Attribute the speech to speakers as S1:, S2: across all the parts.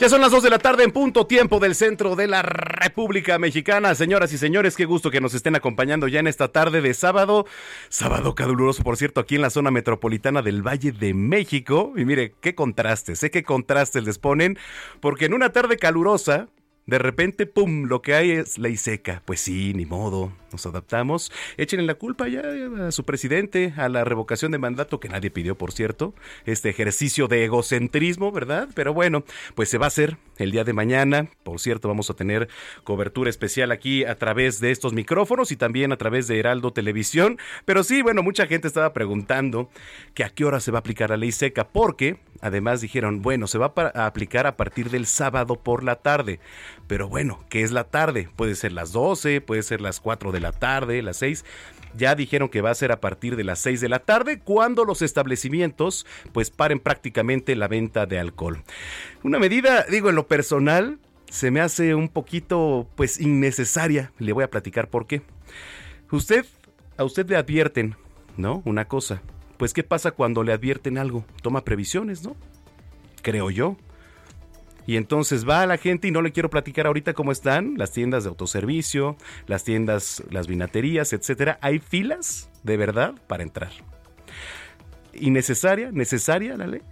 S1: Ya son las 2 de la tarde en punto tiempo del centro de la República Mexicana. Señoras y señores, qué gusto que nos estén acompañando ya en esta tarde de sábado. Sábado caluroso, por cierto, aquí en la zona metropolitana del Valle de México. Y mire, qué contrastes, sé qué contrastes les ponen, porque en una tarde calurosa, de repente, ¡pum!, lo que hay es ley seca. Pues sí, ni modo, nos adaptamos. Échenle la culpa ya a su presidente, a la revocación de mandato que nadie pidió, por cierto. Este ejercicio de egocentrismo, ¿verdad? Pero bueno, pues se va a hacer el día de mañana. Por cierto, vamos a tener cobertura especial aquí a través de estos micrófonos y también a través de Heraldo Televisión. Pero sí, bueno, mucha gente estaba preguntando que a qué hora se va a aplicar la ley seca, porque además dijeron, bueno, se va a aplicar a partir del sábado por la tarde. Pero bueno, ¿qué es la tarde? Puede ser las 12, puede ser las 4 de la tarde, las 6. Ya dijeron que va a ser a partir de las 6 de la tarde cuando los establecimientos pues paren prácticamente la venta de alcohol. Una medida, digo, en lo personal, se me hace un poquito pues innecesaria. Le voy a platicar por qué. Usted, a usted le advierten, ¿no? Una cosa. Pues ¿qué pasa cuando le advierten algo? Toma previsiones, ¿no? Creo yo. Y entonces va a la gente y no le quiero platicar ahorita cómo están las tiendas de autoservicio, las tiendas, las vinaterías, etcétera. Hay filas de verdad para entrar. ¿Innecesaria? ¿Necesaria la ley?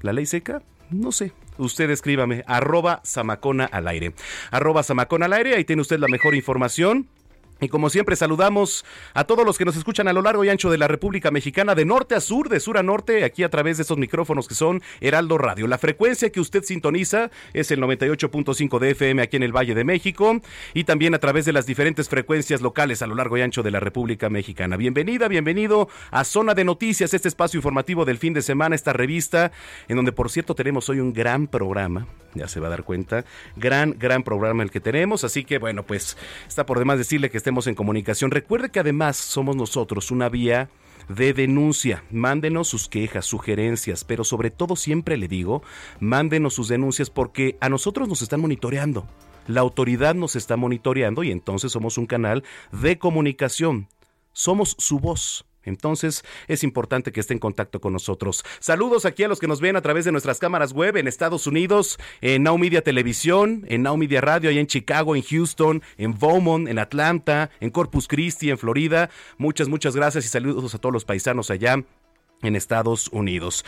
S1: ¿La ley seca? No sé. Usted escríbame, arroba Samacona al aire. Arroba Samacona al aire, ahí tiene usted la mejor información. Y como siempre saludamos a todos los que nos escuchan a lo largo y ancho de la República Mexicana, de norte a sur, de sur a norte, aquí a través de estos micrófonos que son Heraldo Radio. La frecuencia que usted sintoniza es el 98.5 de FM aquí en el Valle de México y también a través de las diferentes frecuencias locales a lo largo y ancho de la República Mexicana. Bienvenida, bienvenido a Zona de Noticias, este espacio informativo del fin de semana, esta revista, en donde por cierto tenemos hoy un gran programa, ya se va a dar cuenta, gran, gran programa el que tenemos, así que bueno, pues está por demás decirle que estemos en comunicación. Recuerde que además somos nosotros una vía de denuncia. Mándenos sus quejas, sugerencias, pero sobre todo siempre le digo, mándenos sus denuncias porque a nosotros nos están monitoreando. La autoridad nos está monitoreando y entonces somos un canal de comunicación. Somos su voz. Entonces es importante que esté en contacto con nosotros. Saludos aquí a los que nos ven a través de nuestras cámaras web en Estados Unidos, en Now Media Televisión, en Now Media Radio, allá en Chicago, en Houston, en Beaumont, en Atlanta, en Corpus Christi, en Florida. Muchas, muchas gracias y saludos a todos los paisanos allá en Estados Unidos.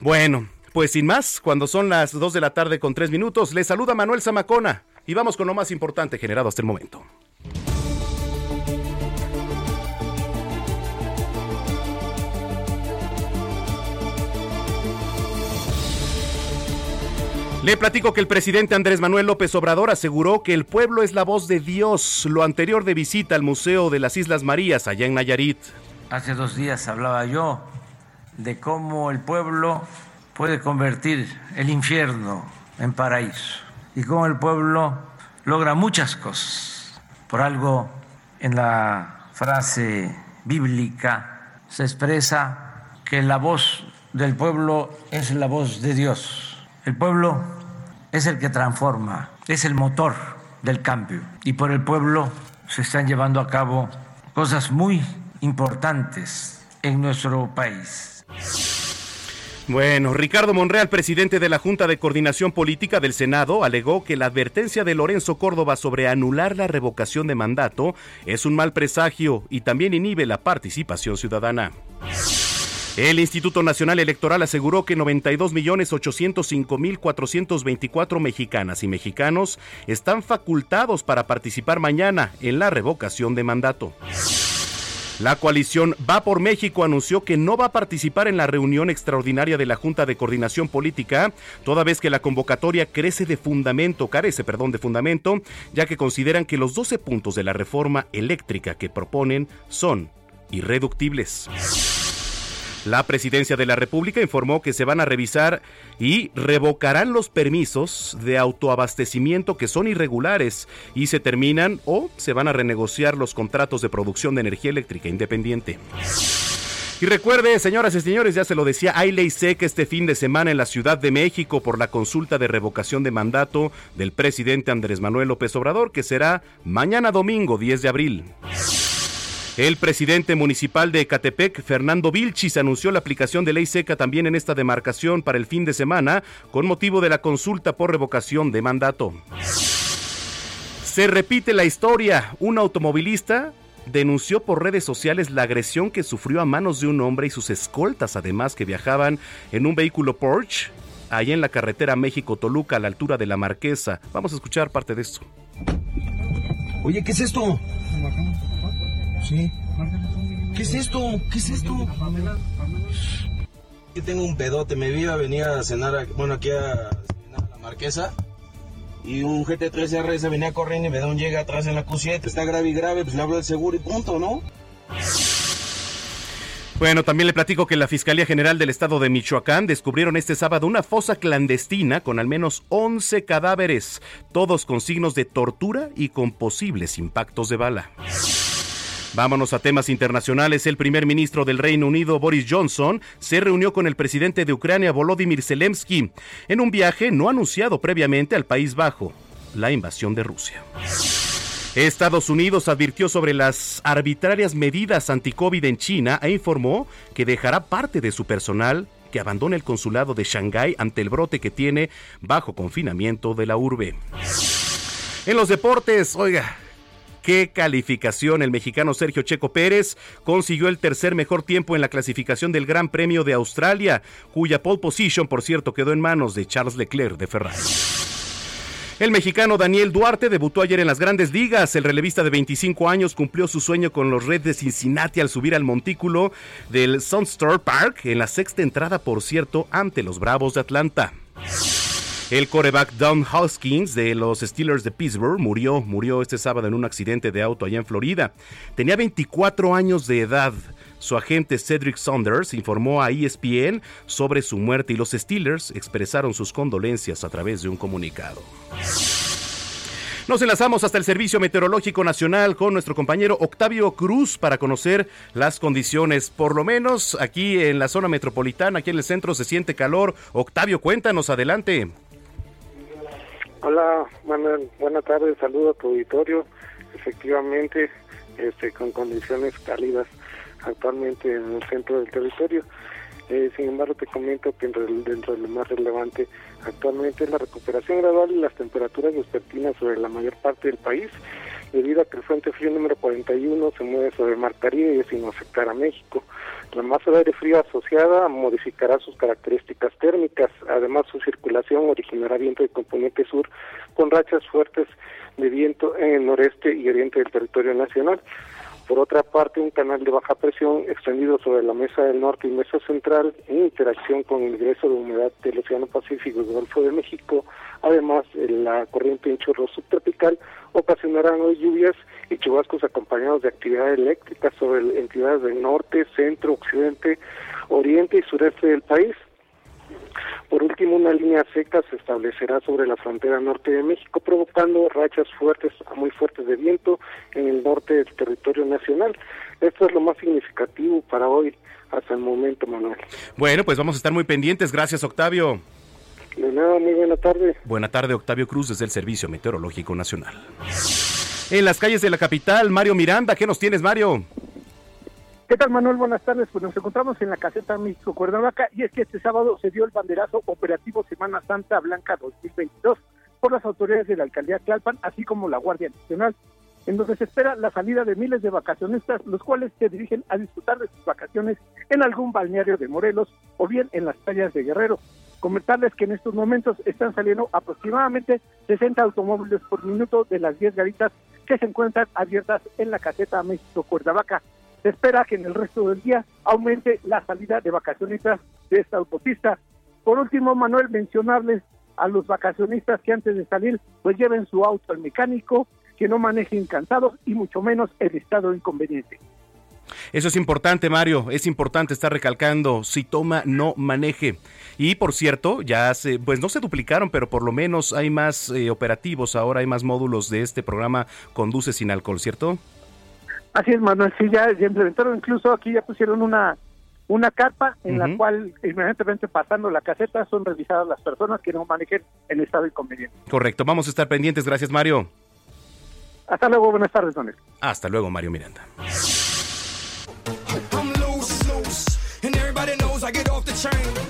S1: Bueno, pues sin más, cuando son las 2 de la tarde con 3 minutos, les saluda Manuel Zamacona y vamos con lo más importante generado hasta el momento. Le platico que el presidente Andrés Manuel López Obrador aseguró que el pueblo es la voz de Dios, lo anterior de visita al Museo de las Islas Marías allá en Nayarit.
S2: Hace dos días hablaba yo de cómo el pueblo puede convertir el infierno en paraíso y cómo el pueblo logra muchas cosas. Por algo en la frase bíblica se expresa que la voz del pueblo es la voz de Dios. El pueblo es el que transforma, es el motor del cambio y por el pueblo se están llevando a cabo cosas muy importantes en nuestro país.
S1: Bueno, Ricardo Monreal, presidente de la Junta de Coordinación Política del Senado, alegó que la advertencia de Lorenzo Córdoba sobre anular la revocación de mandato es un mal presagio y también inhibe la participación ciudadana. El Instituto Nacional Electoral aseguró que 92.805.424 mexicanas y mexicanos están facultados para participar mañana en la revocación de mandato. La coalición Va por México anunció que no va a participar en la reunión extraordinaria de la Junta de Coordinación Política, toda vez que la convocatoria crece de fundamento, carece, perdón, de fundamento, ya que consideran que los 12 puntos de la reforma eléctrica que proponen son irreductibles. La presidencia de la República informó que se van a revisar y revocarán los permisos de autoabastecimiento que son irregulares y se terminan o se van a renegociar los contratos de producción de energía eléctrica independiente. Y recuerde, señoras y señores, ya se lo decía, hay ley seca este fin de semana en la Ciudad de México por la consulta de revocación de mandato del presidente Andrés Manuel López Obrador, que será mañana domingo 10 de abril. El presidente municipal de Ecatepec, Fernando Vilchis, anunció la aplicación de ley seca también en esta demarcación para el fin de semana con motivo de la consulta por revocación de mandato. Se repite la historia. Un automovilista denunció por redes sociales la agresión que sufrió a manos de un hombre y sus escoltas, además que viajaban en un vehículo Porsche, ahí en la carretera México-Toluca, a la altura de la Marquesa. Vamos a escuchar parte de esto.
S3: Oye, ¿qué es esto? Sí. ¿Qué es esto? ¿Qué es esto? Yo tengo un pedote, me iba a venir a cenar, bueno, aquí a cenar a la marquesa. Y un GT3 RS venía corriendo y me da un llega atrás en la Q7. Está grave y grave, pues le hablo del seguro y punto, ¿no?
S1: Bueno, también le platico que la Fiscalía General del Estado de Michoacán descubrieron este sábado una fosa clandestina con al menos 11 cadáveres, todos con signos de tortura y con posibles impactos de bala. Vámonos a temas internacionales. El primer ministro del Reino Unido, Boris Johnson, se reunió con el presidente de Ucrania, Volodymyr Zelensky, en un viaje no anunciado previamente al país bajo, la invasión de Rusia. Estados Unidos advirtió sobre las arbitrarias medidas anti-COVID en China e informó que dejará parte de su personal que abandone el consulado de Shanghái ante el brote que tiene bajo confinamiento de la urbe. En los deportes, oiga, qué calificación. El mexicano Sergio Checo Pérez consiguió el tercer mejor tiempo en la clasificación del Gran Premio de Australia, cuya pole position, por cierto, quedó en manos de Charles Leclerc de Ferrari. El mexicano Daniel Duarte debutó ayer en las grandes ligas. El relevista de 25 años cumplió su sueño con los Reds de Cincinnati al subir al montículo del Sunstar Park en la sexta entrada, por cierto, ante los Bravos de Atlanta. El coreback Don Hoskins de los Steelers de Pittsburgh murió, murió este sábado en un accidente de auto allá en Florida. Tenía 24 años de edad. Su agente Cedric Saunders informó a ESPN sobre su muerte y los Steelers expresaron sus condolencias a través de un comunicado. Nos enlazamos hasta el Servicio Meteorológico Nacional con nuestro compañero Octavio Cruz para conocer las condiciones. Por lo menos aquí en la zona metropolitana, aquí en el centro se siente calor. Octavio, cuéntanos, adelante.
S4: Hola, Manuel. Buenas tardes. Saludo a tu auditorio. Efectivamente, este, con condiciones cálidas actualmente en el centro del territorio. Eh, sin embargo, te comento que dentro de lo más relevante actualmente es la recuperación gradual y las temperaturas vespertinas sobre la mayor parte del país, debido a que el Frente Frío número 41 se mueve sobre el Mar Caribe y sin afectar a México. La masa de aire frío asociada modificará sus características térmicas, además su circulación originará viento de componente sur con rachas fuertes de viento en el noreste y oriente del territorio nacional. Por otra parte, un canal de baja presión extendido sobre la mesa del norte y mesa central en interacción con el ingreso de humedad del Océano Pacífico y Golfo de México, además la corriente en chorro subtropical, ocasionarán hoy lluvias y chubascos acompañados de actividad eléctrica sobre entidades del norte, centro, occidente, oriente y sureste del país. Por último, una línea seca se establecerá sobre la frontera norte de México, provocando rachas fuertes a muy fuertes de viento en el norte del territorio nacional. Esto es lo más significativo para hoy hasta el momento, Manuel.
S1: Bueno, pues vamos a estar muy pendientes. Gracias, Octavio.
S4: De nada, muy buena tarde.
S1: Buena tarde, Octavio Cruz, desde el Servicio Meteorológico Nacional. En las calles de la capital, Mario Miranda, ¿qué nos tienes, Mario?
S5: ¿Qué tal, Manuel? Buenas tardes. Pues nos encontramos en la caseta México Cuernavaca y es que este sábado se dio el banderazo operativo Semana Santa Blanca 2022 por las autoridades de la alcaldía Tlalpan, así como la Guardia Nacional, en donde se espera la salida de miles de vacacionistas, los cuales se dirigen a disfrutar de sus vacaciones en algún balneario de Morelos o bien en las playas de Guerrero. Comentarles que en estos momentos están saliendo aproximadamente 60 automóviles por minuto de las 10 garitas que se encuentran abiertas en la caseta México Cuernavaca. Espera que en el resto del día aumente la salida de vacacionistas de esta autopista. Por último, Manuel, mencionarles a los vacacionistas que antes de salir, pues lleven su auto al mecánico, que no manejen cansados y mucho menos el estado inconveniente.
S1: Eso es importante, Mario. Es importante estar recalcando, si toma, no maneje. Y por cierto, ya se, pues no se duplicaron, pero por lo menos hay más eh, operativos, ahora hay más módulos de este programa Conduce sin alcohol, ¿cierto?
S5: Así es, Manuel, sí, ya, implementaron, incluso aquí ya pusieron una una carpa en la cual inmediatamente pasando la caseta son revisadas las personas que no manejen en estado inconveniente.
S1: Correcto, vamos a estar pendientes, gracias Mario.
S5: Hasta luego, buenas tardes, Manuel.
S1: Hasta luego, Mario Miranda. I get off the train.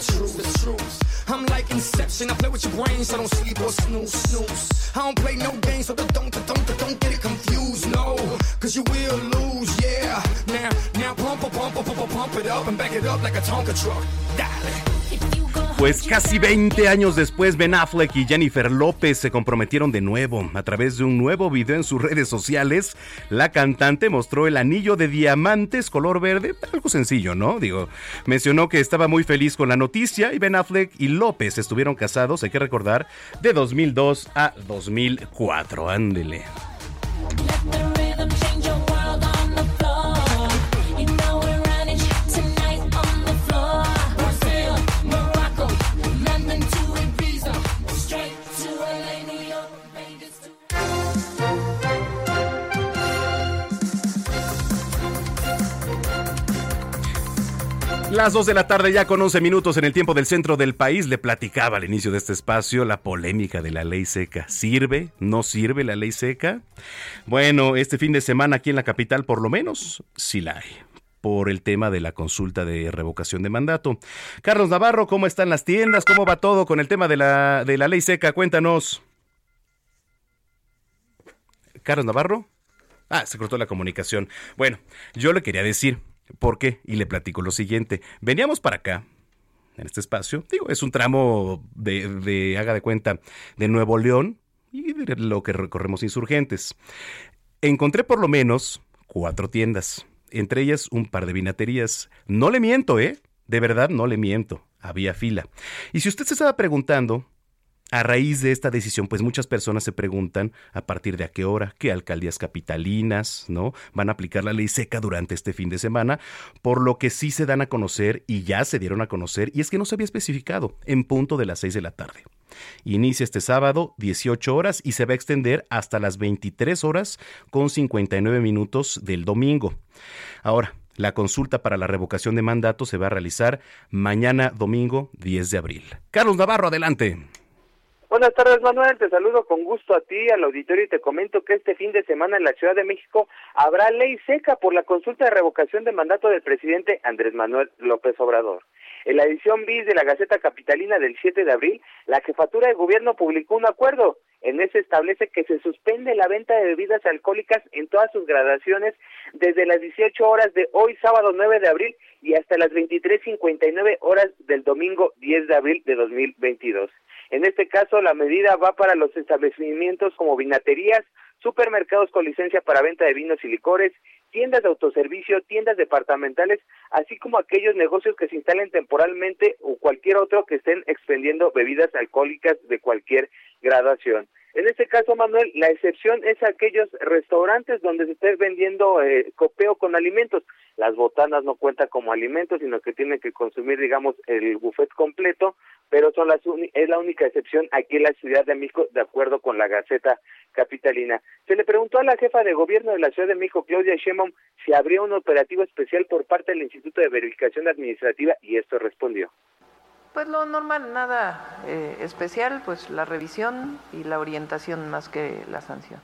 S1: The truth, the truth. I'm like Inception. I play with your brain, so don't sleep or snooze, snooze. I don't play no games, so don't, don't, don't, don't get it confused, no. Cause you will lose, yeah. Now, now pump, pump, pump, pump, pump it up and back it up like a Tonka truck. Dale. Pues casi 20 años después, Ben Affleck y Jennifer López se comprometieron de nuevo. A través de un nuevo video en sus redes sociales, la cantante mostró el anillo de diamantes color verde, algo sencillo, ¿no? Digo, mencionó que estaba muy feliz con la noticia y Ben Affleck y López estuvieron casados, hay que recordar, de 2002 a 2004. Ándele. Las 2 de la tarde ya con 11 minutos en el tiempo del centro del país. Le platicaba al inicio de este espacio la polémica de la ley seca. ¿Sirve? ¿No sirve la ley seca? Bueno, este fin de semana aquí en la capital por lo menos sí la hay por el tema de la consulta de revocación de mandato. Carlos Navarro, ¿cómo están las tiendas? ¿Cómo va todo con el tema de la, de la ley seca? Cuéntanos. Carlos Navarro. Ah, se cortó la comunicación. Bueno, yo le quería decir, ¿Por qué? Y le platico lo siguiente. Veníamos para acá, en este espacio. Digo, es un tramo de, haga de cuenta, de Nuevo León y lo que recorremos insurgentes. Encontré por lo menos cuatro tiendas, entre ellas un par de vinaterías. No le miento, ¿eh? De verdad no le miento. Había fila. Y si usted se estaba preguntando a raíz de esta decisión, pues muchas personas se preguntan a partir de a qué hora, qué alcaldías capitalinas, ¿no? Van a aplicar la ley seca durante este fin de semana, por lo que sí se dan a conocer y ya se dieron a conocer, y es que no se había especificado, en punto de las 6 de la tarde. Inicia este sábado 18 horas y se va a extender hasta las 23 horas con 59 minutos del domingo. Ahora, la consulta para la revocación de mandato se va a realizar mañana domingo 10 de abril. Carlos Navarro, adelante.
S6: Buenas tardes, Manuel. Te saludo con gusto a ti, al auditorio, y te comento que este fin de semana en la Ciudad de México habrá ley seca por la consulta de revocación de mandato del presidente Andrés Manuel López Obrador. En la edición bis de la Gaceta Capitalina del 7 de abril, la jefatura de gobierno publicó un acuerdo. En ese establece que se suspende la venta de bebidas alcohólicas en todas sus gradaciones desde las 18 horas de hoy, sábado 9 de abril, y hasta las 23.59 horas del domingo 10 de abril de 2022. En este caso, la medida va para los establecimientos como vinaterías, supermercados con licencia para venta de vinos y licores, tiendas de autoservicio, tiendas departamentales, así como aquellos negocios que se instalen temporalmente o cualquier otro que estén expendiendo bebidas alcohólicas de cualquier graduación. En este caso, Manuel, la excepción es aquellos restaurantes donde se esté vendiendo eh, copeo con alimentos. Las botanas no cuentan como alimentos, sino que tienen que consumir, digamos, el buffet completo, pero son las es la única excepción aquí en la Ciudad de México, de acuerdo con la Gaceta Capitalina. Se le preguntó a la jefa de gobierno de la Ciudad de México, Claudia Sheinbaum, si habría un operativo especial por parte del Instituto de Verificación Administrativa y esto respondió.
S7: Pues lo normal, nada eh, especial, pues la revisión y la orientación más que la sanción.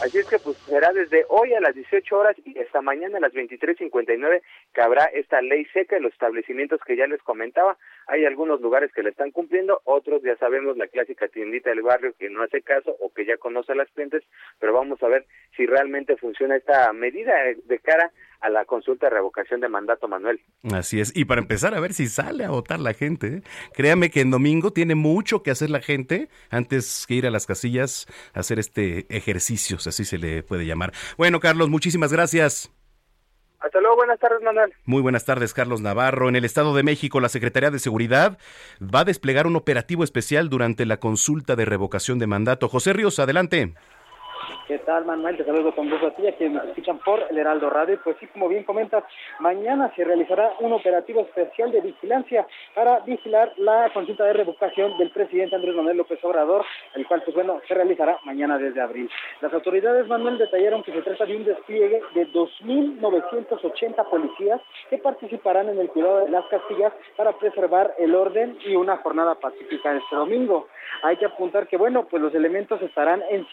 S6: Así es que pues será desde hoy a las 18 horas y hasta mañana a las 23.59 que habrá esta ley seca en los establecimientos que ya les comentaba. Hay algunos lugares que la están cumpliendo, otros ya sabemos la clásica tiendita del barrio que no hace caso o que ya conoce a las clientes, pero vamos a ver si realmente funciona esta medida de cara a la consulta de revocación de mandato, Manuel.
S1: Así es, y para empezar a ver si sale a votar la gente. ¿eh? Créame que en domingo tiene mucho que hacer la gente antes que ir a las casillas a hacer este ejercicio, si así se le puede llamar. Bueno, Carlos, muchísimas gracias.
S6: Hasta luego, buenas tardes, Manuel.
S1: Muy buenas tardes, Carlos Navarro. En el Estado de México, la Secretaría de Seguridad va a desplegar un operativo especial durante la consulta de revocación de mandato. José Ríos, adelante.
S8: ¿Qué tal, Manuel? Te saludo con gusto a ti, a quienes nos escuchan por el Heraldo Radio. Pues sí, como bien comentas, mañana se realizará un operativo especial de vigilancia para vigilar la consulta de revocación del presidente Andrés Manuel López Obrador, el cual, pues bueno, se realizará mañana desde abril. Las autoridades, Manuel, detallaron que se trata de un despliegue de 2.980 policías que participarán en el cuidado de las castillas para preservar el orden y una jornada pacífica este domingo. Hay que apuntar que, bueno, pues los elementos estarán en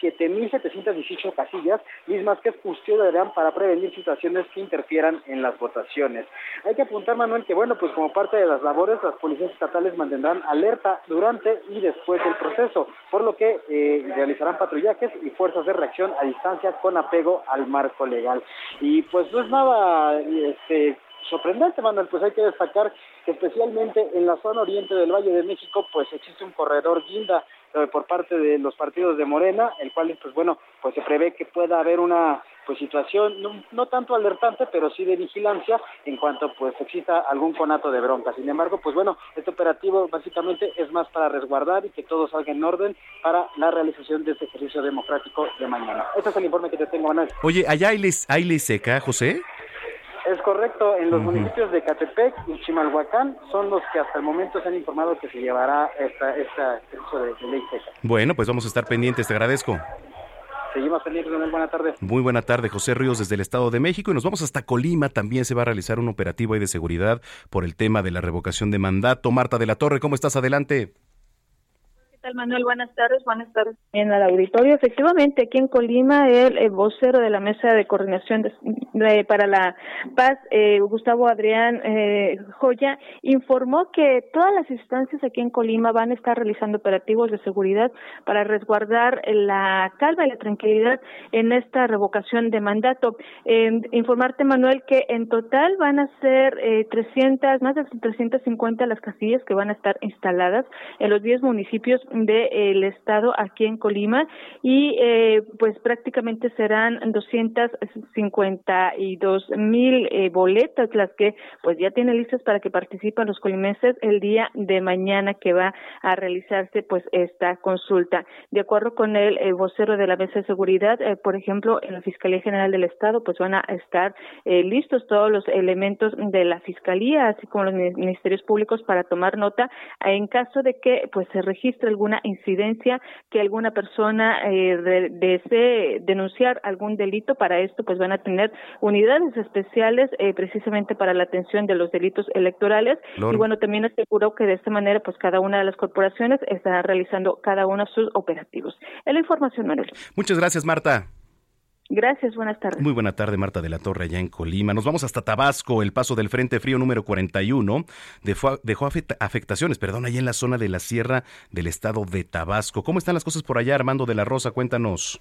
S8: 7.718 casillas, mismas que custodiarán para prevenir situaciones que interfieran en las votaciones. Hay que apuntar, Manuel, que, bueno, pues como parte de las labores, las policías estatales mantendrán alerta durante y después del proceso, por lo que eh, realizarán patrullajes y fuerzas de reacción a distancia con apego al marco legal. Y pues no es nada este, sorprendente, Manuel, pues hay que destacar que especialmente en la zona oriente del Valle de México, pues existe un corredor guinda por parte de los partidos de Morena, el cual, pues bueno, pues se prevé que pueda haber una pues situación no, no, tanto alertante, pero sí de vigilancia en cuanto pues exista algún conato de bronca. Sin embargo, pues bueno, este operativo básicamente es más para resguardar y que todo salga en orden para la realización de este ejercicio democrático de mañana. Este es el informe que te tengo, Manuel.
S1: Oye, ¿allá hay, seca, José?
S8: Es correcto, en los municipios de Catepec y Chimalhuacán son los que hasta el momento se han informado que se llevará esta, esta ejercicio de, de ley seca.
S1: Bueno, pues vamos a estar pendientes, te agradezco.
S8: Seguimos pendientes, Manuel. Buena tarde.
S1: Muy buena tarde, José Ríos, desde el Estado de México. Y nos vamos hasta Colima. También se va a realizar un operativo ahí de seguridad por el tema de la revocación de mandato. Marta de la Torre, ¿cómo estás? Adelante.
S9: ¿Qué tal, Manuel? Buenas tardes. Buenas tardes en el auditorio. Efectivamente, aquí en Colima, el, vocero de la Mesa de Coordinación de, para la Paz, eh, Gustavo Adrián eh, Joya, informó que todas las instancias aquí en Colima van a estar realizando operativos de seguridad para resguardar la calma y la tranquilidad en esta revocación de mandato. Eh, informarte, Manuel, que en total van a ser eh, 300, más de 350 las casillas que van a estar instaladas en los 10 municipios del de, estado aquí en Colima y eh, pues prácticamente serán 252 mil eh, boletas las que pues ya tienen listas para que participen los colimenses el día de mañana que va a realizarse pues esta consulta. De acuerdo con el, el vocero de la mesa de seguridad, eh, por ejemplo, en la Fiscalía General del Estado pues van a estar eh, listos todos los elementos de la Fiscalía, así como los ministerios públicos para tomar nota en caso de que pues se registre alguna incidencia que alguna persona eh, de, desee denunciar algún delito para esto pues van a tener unidades especiales eh, precisamente para la atención de los delitos electorales Lord. y bueno también aseguró que de esta manera pues cada una de las corporaciones estará realizando cada uno sus operativos. Es la información Manuel.
S1: Muchas gracias Marta.
S9: Gracias, buenas tardes.
S1: Muy buena tarde, Marta de la Torre, allá en Colima. Nos vamos hasta Tabasco. El paso del Frente Frío número 41 dejó, dejó afectaciones, perdón, allá en la zona de la sierra del estado de Tabasco. ¿Cómo están las cosas por allá, Armando de la Rosa? Cuéntanos.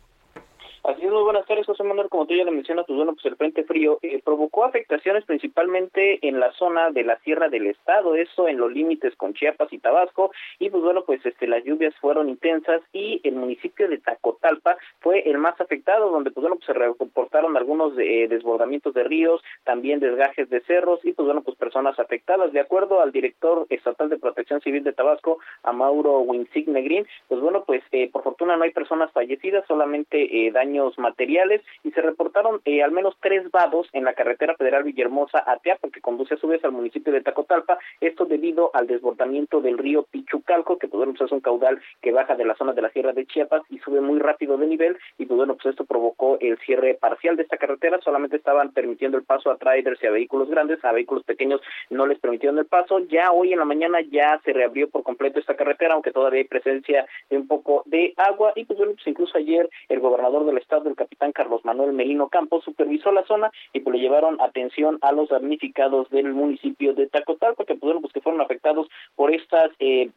S10: Así es, muy buenas tardes, José Manuel. Como tú ya le mencionas, pues bueno, pues el Frente Frío eh, provocó afectaciones principalmente en la zona de la Sierra del Estado, eso en los límites con Chiapas y Tabasco, y pues bueno, pues este las lluvias fueron intensas y el municipio de Tacotalpa fue el más afectado, donde pues bueno, pues se reportaron algunos eh, desbordamientos de ríos, también desgajes de cerros y pues bueno, pues personas afectadas. De acuerdo al director estatal de Protección Civil de Tabasco, a Mauro Winsigne Green, pues bueno, pues eh, por fortuna no hay personas fallecidas, solamente daños materiales y se reportaron eh, al menos tres vados en la carretera federal Villahermosa a Teapa, que conduce a su vez al municipio de Tacotalpa, esto debido al desbordamiento del río Pichucalco, que pues, bueno, pues es un caudal que baja de la zona de la Sierra de Chiapas y sube muy rápido de nivel y pues bueno, pues esto provocó el cierre parcial de esta carretera, solamente estaban permitiendo el paso a trailers y a vehículos grandes, a vehículos pequeños no les permitieron el paso, ya hoy en la mañana ya se reabrió por completo esta carretera, aunque todavía hay presencia de un poco de agua y pues bueno, pues incluso ayer el gobernador del estado, el capitán Carlos Manuel Melino Campos, supervisó la zona y pues le llevaron atención a los damnificados del municipio de Tacotalpa, que pudieron pues que fueron afectados por estas eh,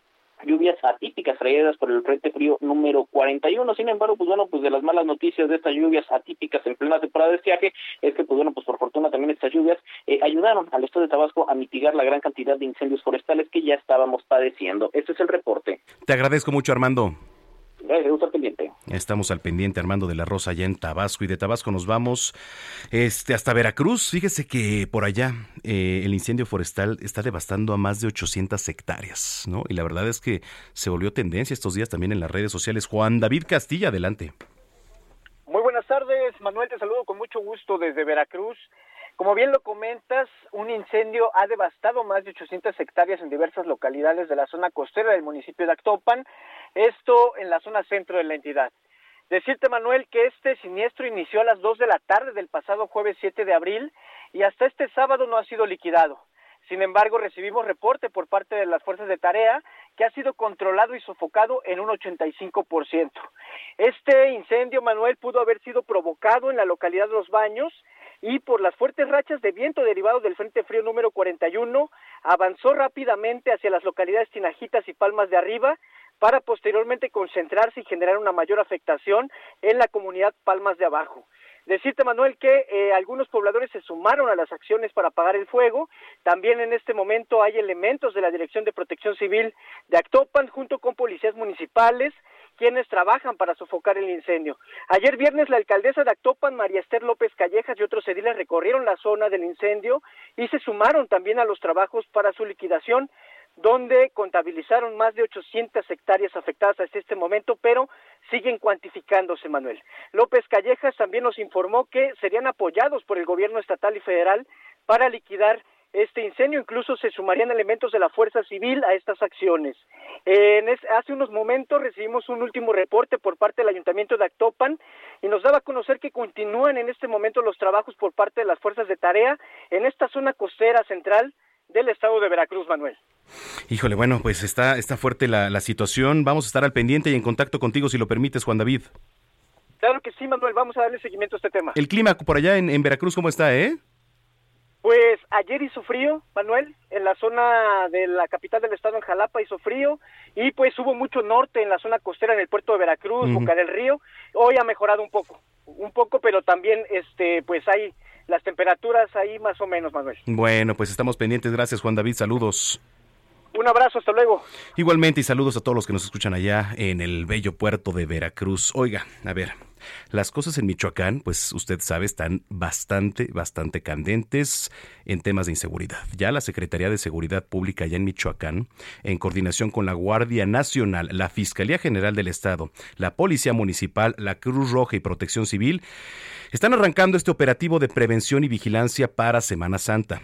S10: lluvias atípicas traídas por el Frente Frío número 41. Sin embargo, pues bueno, pues de las malas noticias de estas lluvias atípicas en plena temporada de estiaje es que, pues bueno, pues por fortuna también estas lluvias eh, ayudaron al estado de Tabasco a mitigar la gran cantidad de incendios forestales que ya estábamos padeciendo. Este es el reporte.
S1: Te agradezco mucho, Armando.
S10: Gracias, al pendiente.
S1: Estamos al pendiente, Armando de la Rosa, allá en Tabasco. Y de Tabasco nos vamos este, hasta Veracruz. Fíjese que por allá eh, el incendio forestal está devastando a más de 800 hectáreas, ¿no? Y la verdad es que se volvió tendencia estos días también en las redes sociales. Juan David Castilla, adelante.
S11: Muy buenas tardes, Manuel. Te saludo con mucho gusto desde Veracruz. Como bien lo comentas, un incendio ha devastado más de 800 hectáreas en diversas localidades de la zona costera del municipio de Actopan, esto en la zona centro de la entidad. Decirte, Manuel, que este siniestro inició a las 2 de la tarde del pasado jueves 7 de abril y hasta este sábado no ha sido liquidado. Sin embargo, recibimos reporte por parte de las fuerzas de tarea que ha sido controlado y sofocado en un 85%. Este incendio, Manuel, pudo haber sido provocado en la localidad de Los Baños y por las fuertes rachas de viento derivado del Frente Frío número 41, avanzó rápidamente hacia las localidades Tinajitas y Palmas de Arriba para posteriormente concentrarse y generar una mayor afectación en la comunidad Palmas de Abajo. Decirte, Manuel, que eh, algunos pobladores se sumaron a las acciones para apagar el fuego. También en este momento hay elementos de la Dirección de Protección Civil de Actopan junto con policías municipales quienes trabajan para sofocar el incendio. Ayer viernes la alcaldesa de Actopan, María Esther López Callejas y otros ediles recorrieron la zona del incendio y se sumaron también a los trabajos para su liquidación donde contabilizaron más de 800 hectáreas afectadas hasta este momento, pero siguen cuantificándose, Manuel. López Callejas también nos informó que serían apoyados por el gobierno estatal y federal para liquidar este incendio. Incluso se sumarían elementos de la Fuerza Civil a estas acciones. hace unos momentos recibimos un último reporte por parte del Ayuntamiento de Actopan y nos daba a conocer que continúan en este momento los trabajos por parte de las fuerzas de tarea en esta zona costera central del estado de Veracruz, Manuel.
S1: Híjole, bueno, pues está, está fuerte la, la situación. Vamos a estar al pendiente y en contacto contigo si lo permites, Juan David.
S11: Claro que sí, Manuel, vamos a darle seguimiento a este tema.
S1: El clima por allá en, en Veracruz, ¿cómo está, eh?
S11: Pues ayer hizo frío, Manuel, en la zona de la capital del estado, en Jalapa, hizo frío, y pues hubo mucho norte en la zona costera, en el puerto de Veracruz, Boca del Río. Hoy ha mejorado un poco, un poco, pero también, este, pues hay las temperaturas ahí más o menos, Manuel.
S1: Bueno, pues estamos pendientes. Gracias, Juan David. Saludos.
S11: Un abrazo, hasta luego.
S1: Igualmente y saludos a todos los que nos escuchan allá en el bello puerto de Veracruz. Oiga, a ver, las cosas en Michoacán, pues usted sabe, están bastante, bastante candentes en temas de inseguridad. Ya la Secretaría de Seguridad Pública allá en Michoacán, en coordinación con la Guardia Nacional, la Fiscalía General del Estado, la Policía Municipal, la Cruz Roja y Protección Civil, están arrancando este operativo de prevención y vigilancia para Semana Santa.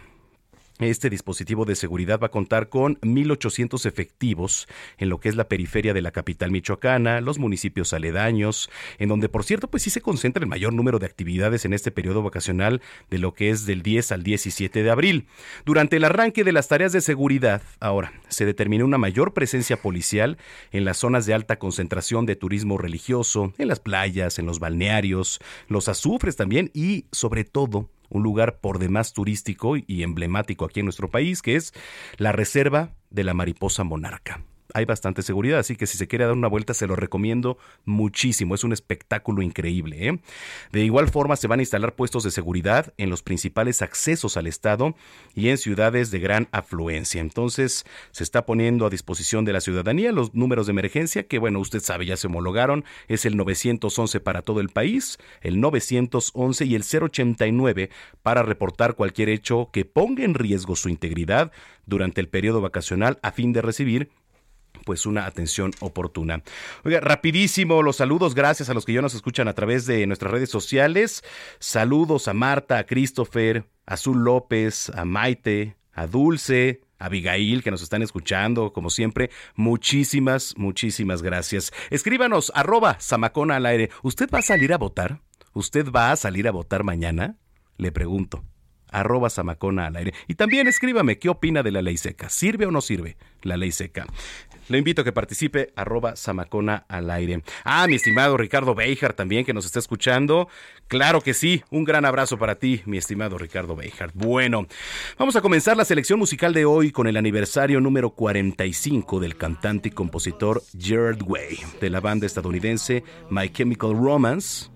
S1: Este dispositivo de seguridad va a contar con 1.800 efectivos en lo que es la periferia de la capital michoacana, los municipios aledaños, en donde, por cierto, pues sí se concentra el mayor número de actividades en este periodo vacacional de lo que es del 10 al 17 de abril. Durante el arranque de las tareas de seguridad, ahora, se determinó una mayor presencia policial en las zonas de alta concentración de turismo religioso, en las playas, en los balnearios, los azufres también y, sobre todo, un lugar por demás turístico y emblemático aquí en nuestro país, que es la Reserva de la Mariposa Monarca hay bastante seguridad, así que si se quiere dar una vuelta se lo recomiendo muchísimo, es un espectáculo increíble. ¿eh? De igual forma se van a instalar puestos de seguridad en los principales accesos al estado y en ciudades de gran afluencia. Entonces se está poniendo a disposición de la ciudadanía los números de emergencia que bueno, usted sabe, ya se homologaron, es el 911 para todo el país, el 911 y el 089 para reportar cualquier hecho que ponga en riesgo su integridad durante el periodo vacacional a fin de recibir pues una atención oportuna. Oiga, rapidísimo los saludos, gracias a los que ya nos escuchan a través de nuestras redes sociales. Saludos a Marta, a Christopher, a Azul López, a Maite, a Dulce, a Abigail, que nos están escuchando, como siempre. Muchísimas, muchísimas gracias. Escríbanos, arroba Samacona al aire. ¿Usted va a salir a votar? ¿Usted va a salir a votar mañana? Le pregunto arroba Samacona al aire. Y también escríbame qué opina de la ley seca. ¿Sirve o no sirve la ley seca? Le invito a que participe, arroba Samacona al aire. Ah, mi estimado Ricardo Beijar también, que nos está escuchando. Claro que sí, un gran abrazo para ti, mi estimado Ricardo Beijar. Bueno, vamos a comenzar la selección musical de hoy con el aniversario número 45 del cantante y compositor Jared Way, de la banda estadounidense My Chemical Romance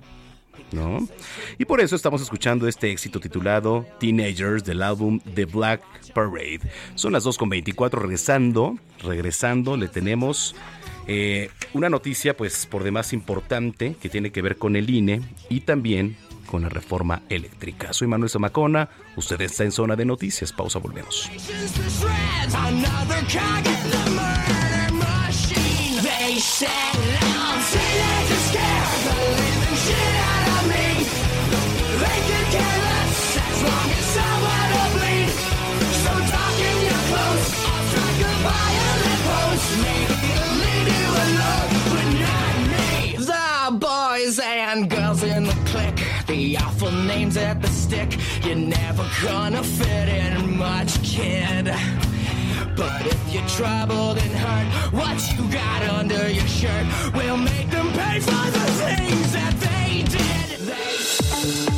S1: Y por eso estamos escuchando este éxito titulado Teenagers del álbum The Black Parade. Son las 2.24 regresando, regresando le tenemos eh, una noticia pues por demás importante que tiene que ver con el INE y también con la reforma eléctrica. Soy Manuel Zamacona, usted está en zona de noticias, pausa, volvemos.
S12: Shirt will make them pay for the things that they did.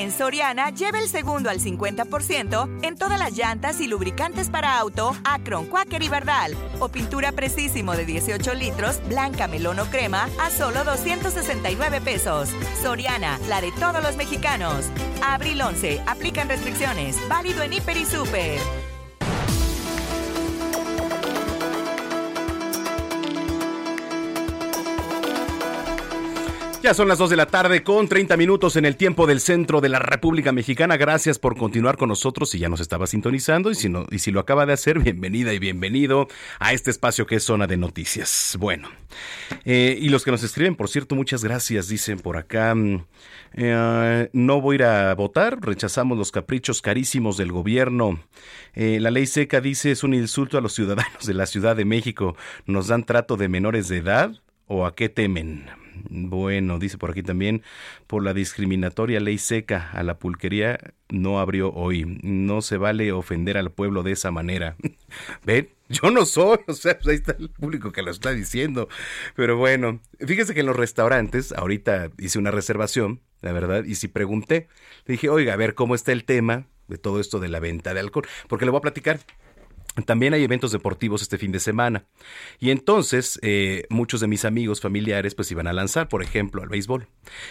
S13: En Soriana, lleva el segundo al 50% en todas las llantas y lubricantes para auto, Acron, Quaker y Bardal. O pintura Precisimo de 18 litros, blanca, melón o crema, a solo 269 pesos. Soriana, la de todos los mexicanos. Abril 11, aplican restricciones. Válido en Hiper y Super.
S1: Son las 2 de la tarde con 30 minutos en el tiempo del centro de la República Mexicana. Gracias por continuar con nosotros si ya nos estaba sintonizando y si, no, y si lo acaba de hacer, bienvenida y bienvenido a este espacio que es Zona de Noticias. Bueno, eh, y los que nos escriben, por cierto, muchas gracias, dicen por acá. Mm, eh, no voy a ir a votar, rechazamos los caprichos carísimos del gobierno. Eh, la ley seca dice es un insulto a los ciudadanos de la Ciudad de México. ¿Nos dan trato de menores de edad o a qué temen? Bueno, dice por aquí también, por la discriminatoria ley seca a la pulquería no abrió hoy. No se vale ofender al pueblo de esa manera. ¿Ven? Yo no soy, o sea, pues ahí está el público que lo está diciendo. Pero bueno, fíjese que en los restaurantes, ahorita hice una reservación, la verdad, y si pregunté, le dije, oiga, a ver cómo está el tema de todo esto de la venta de alcohol, porque le voy a platicar. También hay eventos deportivos este fin de semana. Y entonces eh, muchos de mis amigos familiares pues iban a lanzar, por ejemplo, al béisbol.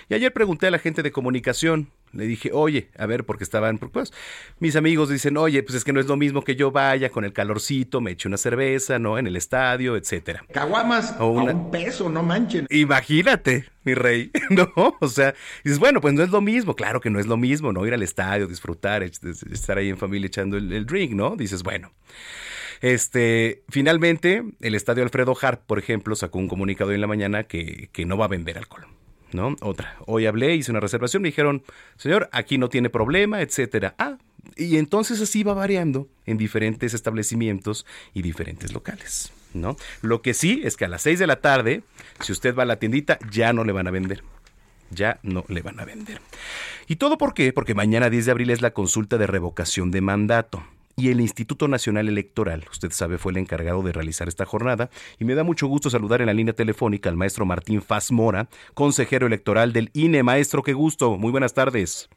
S1: Y ayer pregunté a la gente de comunicación, le dije, oye, a ver, porque estaban, pues, mis amigos dicen, oye, pues es que no es lo mismo que yo vaya con el calorcito, me eche una cerveza, ¿no? En el estadio, etcétera.
S14: Caguamas o un peso, no manchen.
S1: Imagínate, mi rey, ¿no? O sea, dices, bueno, pues no es lo mismo, claro que no es lo mismo, ¿no? Ir al estadio, disfrutar, estar ahí en familia echando el, el drink, ¿no? Dices, bueno. Este, finalmente, el estadio Alfredo Hart, por ejemplo, sacó un comunicado en la mañana que, que no va a vender alcohol. ¿No? Otra. Hoy hablé, hice una reservación, me dijeron, señor, aquí no tiene problema, etcétera. Ah, y entonces así va variando en diferentes establecimientos y diferentes locales, ¿no? Lo que sí es que a las 6 de la tarde, si usted va a la tiendita, ya no le van a vender. Ya no le van a vender. ¿Y todo por qué? Porque mañana 10 de abril es la consulta de revocación de mandato y el Instituto Nacional Electoral, usted sabe, fue el encargado de realizar esta jornada y me da mucho gusto saludar en la línea telefónica al maestro Martín Faz Mora, consejero electoral del INE. Maestro, qué gusto. Muy buenas tardes.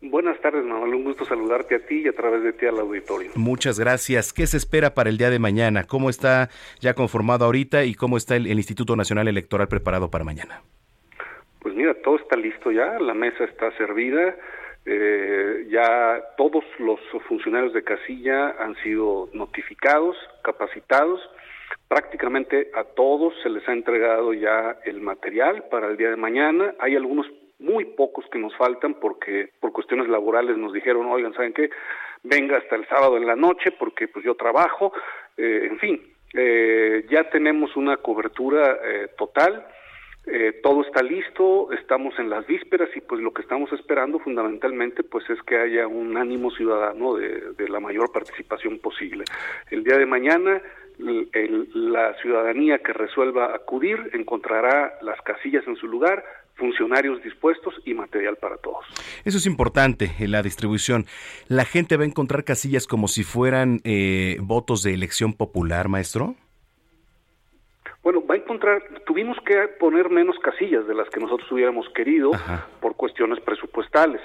S15: Buenas tardes, Manuel. Un gusto saludarte a ti y a través de ti al auditorio.
S1: Muchas gracias. ¿Qué se espera para el día de mañana? ¿Cómo está ya conformado ahorita y cómo está el, el Instituto Nacional Electoral preparado para mañana?
S15: Pues mira, todo está listo ya, la mesa está servida. Eh, ya todos los funcionarios de casilla han sido notificados, capacitados. Prácticamente a todos se les ha entregado ya el material para el día de mañana. Hay algunos muy pocos que nos faltan porque por cuestiones laborales nos dijeron, oigan, ¿saben qué? Venga hasta el sábado en la noche porque pues yo trabajo. Eh, en fin, eh, ya tenemos una cobertura eh, total eh, todo está listo, estamos en las vísperas y pues lo que estamos esperando fundamentalmente pues es que haya un ánimo ciudadano de, la mayor participación posible. El día de mañana el, la ciudadanía que resuelva acudir encontrará las casillas en su lugar, funcionarios dispuestos y material para todos.
S1: Eso es importante en la distribución. ¿La gente va a encontrar casillas como si fueran eh, votos de elección popular, maestro?
S15: Bueno, va a encontrar, tuvimos que poner menos casillas de las que nosotros hubiéramos querido por cuestiones presupuestales.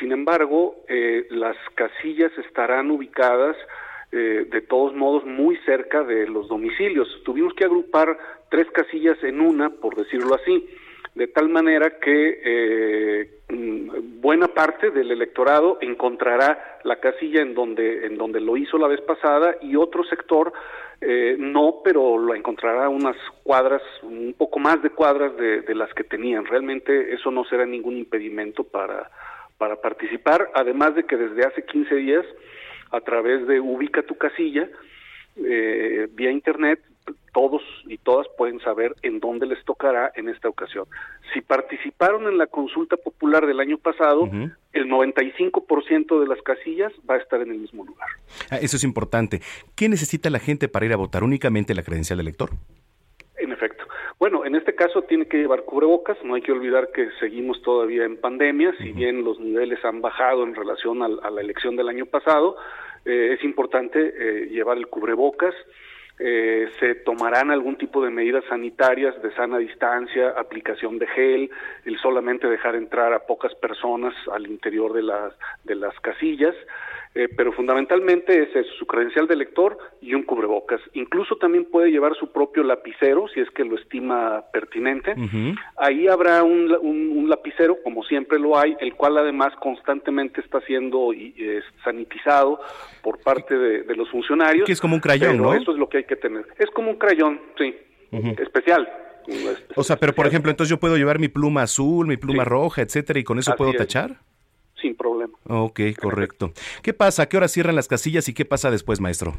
S15: Sin embargo, eh, las casillas estarán ubicadas eh, de todos modos muy cerca de los domicilios. Tuvimos que agrupar tres casillas en una, por decirlo así, de tal manera que eh, mm, buena parte del electorado encontrará la casilla en donde en donde lo hizo la vez pasada y otro sector eh, no, pero lo encontrará unas cuadras, un poco más de cuadras de, de las que tenían. Realmente eso no será ningún impedimento para para participar, además de que desde hace 15 días, a través de Ubica tu casilla, eh, vía internet, todos y todas pueden saber en dónde les tocará en esta ocasión. Si participaron en la consulta popular del año pasado, el 95% de las casillas va a estar en el mismo lugar.
S1: Ah, eso es importante. ¿Qué necesita la gente para ir a votar? ¿Únicamente la credencial de elector?
S15: En efecto. Bueno, en este caso tiene que llevar cubrebocas, no hay que olvidar que seguimos todavía en pandemia, si bien los niveles han bajado en relación a, la elección del año pasado, eh, es importante eh, llevar el cubrebocas, eh, se tomarán algún tipo de medidas sanitarias de sana distancia, aplicación de gel, el solamente dejar entrar a pocas personas al interior de las, de las casillas, eh, pero fundamentalmente es su credencial de lector y un cubrebocas. Incluso también puede llevar su propio lapicero si es que lo estima pertinente. Ahí habrá un, un, lapicero, como siempre lo hay, el cual además constantemente está siendo sanitizado por parte de, los funcionarios.
S1: Que es como un crayón, ¿no?
S15: Eso es lo que hay que tener. Es como un crayón, sí, especial.
S1: O sea, pero por ejemplo, entonces yo puedo llevar mi pluma azul, mi pluma roja, etcétera, y con eso puedo tachar
S15: sin problema.
S1: Ok, correcto. ¿Qué pasa? ¿A qué hora cierran las casillas y qué pasa después, maestro?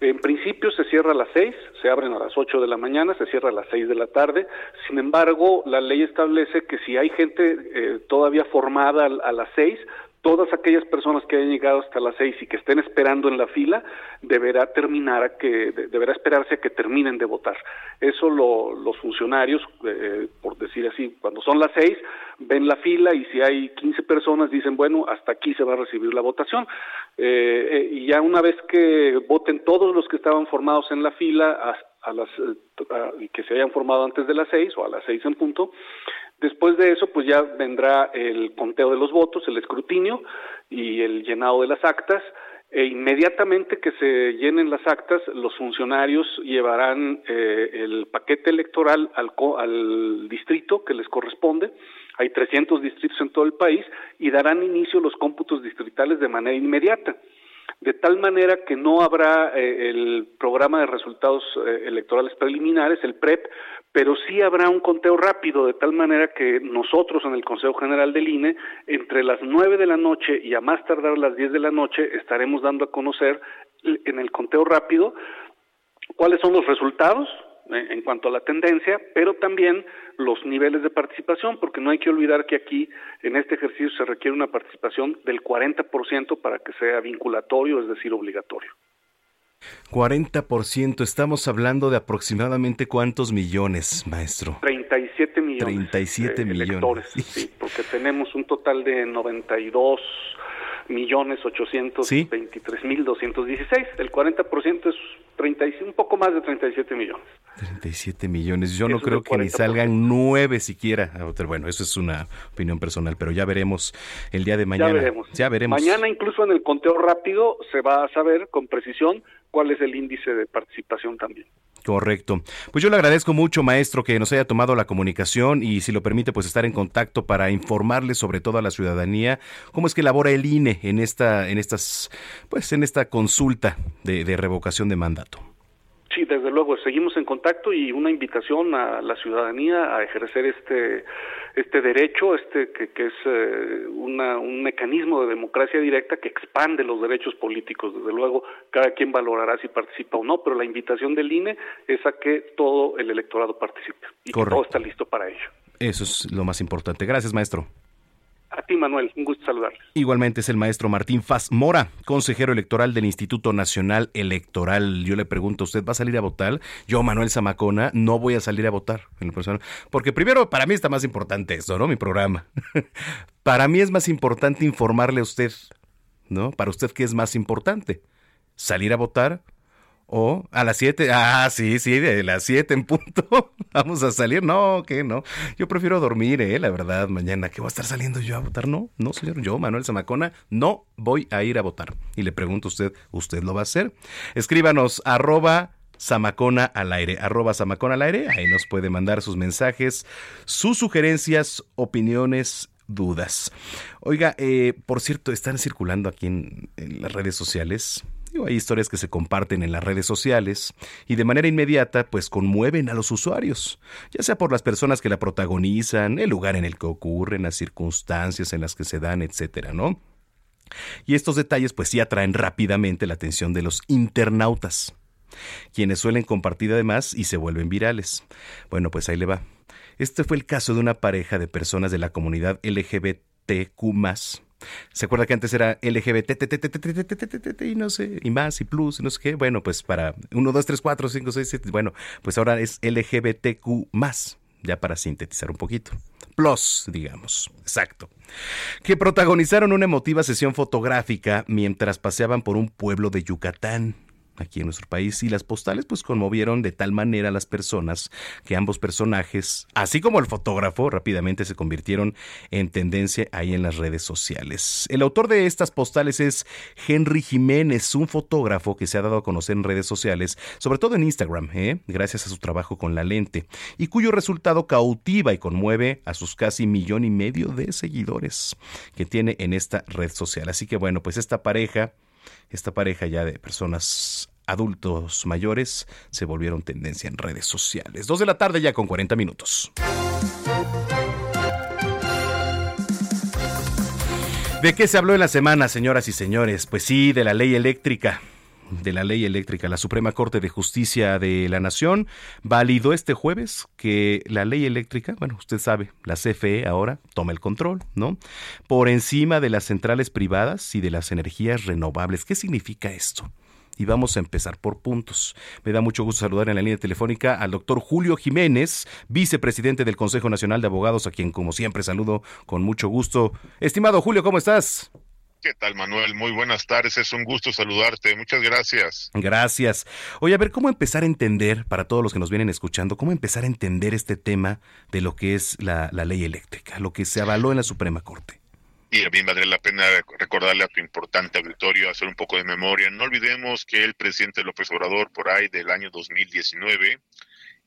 S15: En principio se cierra a las seis, se abren a las ocho de la mañana, se cierra a las seis de la tarde. Sin embargo, la ley establece que si hay gente eh, todavía formada a las seis, todas aquellas personas que hayan llegado hasta las seis y que estén esperando en la fila, deberá terminar a que, deberá esperarse a que terminen de votar. Eso los funcionarios, eh, por decir así, cuando son las seis, ven la fila y si hay 15 personas dicen, bueno, hasta aquí se va a recibir la votación. Eh, eh, y ya una vez que voten todos los que estaban formados en la fila, a, a las, que se hayan formado antes de las seis o a las seis en punto, Después de eso, pues ya vendrá el conteo de los votos, el escrutinio y el llenado de las actas. E inmediatamente que se llenen las actas, los funcionarios llevarán eh, el paquete electoral al, al distrito que les corresponde. Hay 300 distritos en todo el país y darán inicio los cómputos distritales de manera inmediata de tal manera que no habrá eh, el programa de resultados eh, electorales preliminares, el PREP, pero sí habrá un conteo rápido, de tal manera que nosotros en el Consejo General del INE, entre las nueve de la noche y a más tardar las diez de la noche, estaremos dando a conocer en el conteo rápido cuáles son los resultados en cuanto a la tendencia, pero también los niveles de participación, porque no hay que olvidar que aquí en este ejercicio se requiere una participación del 40% para que sea vinculatorio, es decir, obligatorio.
S1: 40%, estamos hablando de aproximadamente cuántos millones, maestro.
S15: 37 millones.
S1: 37 millones.
S15: sí, porque tenemos un total de 92 millones 823 mil 216. El 40% es 35, un poco más de 37 millones.
S1: 37 millones. Yo no creo que ni salgan nueve siquiera. Bueno, eso es una opinión personal, pero ya veremos el día de mañana.
S15: Ya veremos.
S1: Ya veremos.
S15: Mañana incluso en el conteo rápido se va a saber con precisión cuál es el índice de participación también.
S1: Correcto. Pues yo le agradezco mucho, maestro, que nos haya tomado la comunicación y si lo permite, pues estar en contacto para informarle sobre todo a la ciudadanía cómo es que elabora el INE en esta, en estas, pues en esta consulta de revocación de mandato.
S15: Sí, desde luego, seguimos en contacto y una invitación a la ciudadanía a ejercer este este derecho, este que, que es eh, una, un mecanismo de democracia directa que expande los derechos políticos. Desde luego, cada quien valorará si participa o no, pero la invitación del INE es a que todo el electorado participe y que todo está listo para ello.
S1: Eso es lo más importante. Gracias, maestro.
S15: A ti, Manuel, un gusto saludarles.
S1: Igualmente es el maestro Martín Faz Mora, consejero electoral del Instituto Nacional Electoral. Yo le pregunto, ¿usted va a salir a votar? Yo, Manuel Zamacona, no voy a salir a votar en personal. Porque primero, para mí está más importante esto, ¿no? Mi programa. para mí es más importante informarle a usted, ¿no? Para usted, ¿qué es más importante? ¿Salir a votar O a las 7, ah, sí, sí, de las 7 en punto. Vamos a salir. No, que no. Yo prefiero dormir, eh, la verdad, mañana. ¿Qué voy a estar saliendo yo a votar? No, no, señor. Yo, Manuel Zamacona, no voy a ir a votar. Y le pregunto a usted, ¿usted lo va a hacer? Escríbanos arroba Zamacona al aire, arroba Zamacona al aire. Ahí nos puede mandar sus mensajes, sus sugerencias, opiniones, dudas. Oiga, eh, por cierto, están circulando aquí en las redes sociales hay historias que se comparten en las redes sociales y de manera inmediata pues conmueven a los usuarios, ya sea por las personas que la protagonizan, el lugar en el que ocurren, las circunstancias en las que se dan, etcétera, ¿no? Y estos detalles pues sí atraen rápidamente la atención de los internautas, quienes suelen compartir además y se vuelven virales. Bueno, pues ahí le va. Este fue el caso de una pareja de personas de la comunidad LGBTQ ¿Se acuerda que antes era LGBT y no sé, y más, y plus, y no sé qué? Bueno, pues para 1, 2, 3, 4, 5, 6, 7, bueno, pues ahora es LGBTQ ya para sintetizar un poquito. Plus, digamos, exacto. Que protagonizaron una emotiva sesión fotográfica mientras paseaban por un pueblo de Yucatán aquí en nuestro país y las postales pues conmovieron de tal manera a las personas que ambos personajes, así como el fotógrafo, rápidamente se convirtieron en tendencia ahí en las redes sociales. El autor de estas postales es Henry Jiménez, un fotógrafo que se ha dado a conocer en redes sociales, sobre todo en Instagram, ¿eh? gracias a su trabajo con la lente, y cuyo resultado cautiva y conmueve a sus casi millón y medio de seguidores que tiene en esta red social. Así que bueno, pues esta pareja esta pareja ya de personas adultos mayores se volvieron tendencia en redes sociales. Dos de la tarde ya con 40 minutos. ¿De qué se habló en la semana, señoras y señores? Pues sí, de la ley eléctrica de la ley eléctrica. La Suprema Corte de Justicia de la Nación validó este jueves que la ley eléctrica, bueno, usted sabe, la CFE ahora toma el control, ¿no? Por encima de las centrales privadas y de las energías renovables. ¿Qué significa esto? Y vamos a empezar por puntos. Me da mucho gusto saludar en la línea telefónica al doctor Julio Jiménez, vicepresidente del Consejo Nacional de Abogados, a quien como siempre saludo con mucho gusto. Estimado Julio, ¿cómo estás?
S16: ¿Qué tal, Manuel? Muy buenas tardes, es un gusto saludarte. Muchas gracias.
S1: Gracias. Oye, a ver, ¿cómo empezar a entender, para todos los que nos vienen escuchando, cómo empezar a entender este tema de lo que es la, ley eléctrica, lo que se avaló en la Suprema Corte?
S16: Y a mí valdría la pena recordarle a tu importante auditorio, hacer un poco de memoria. No olvidemos que el presidente López Obrador, por ahí del año 2019,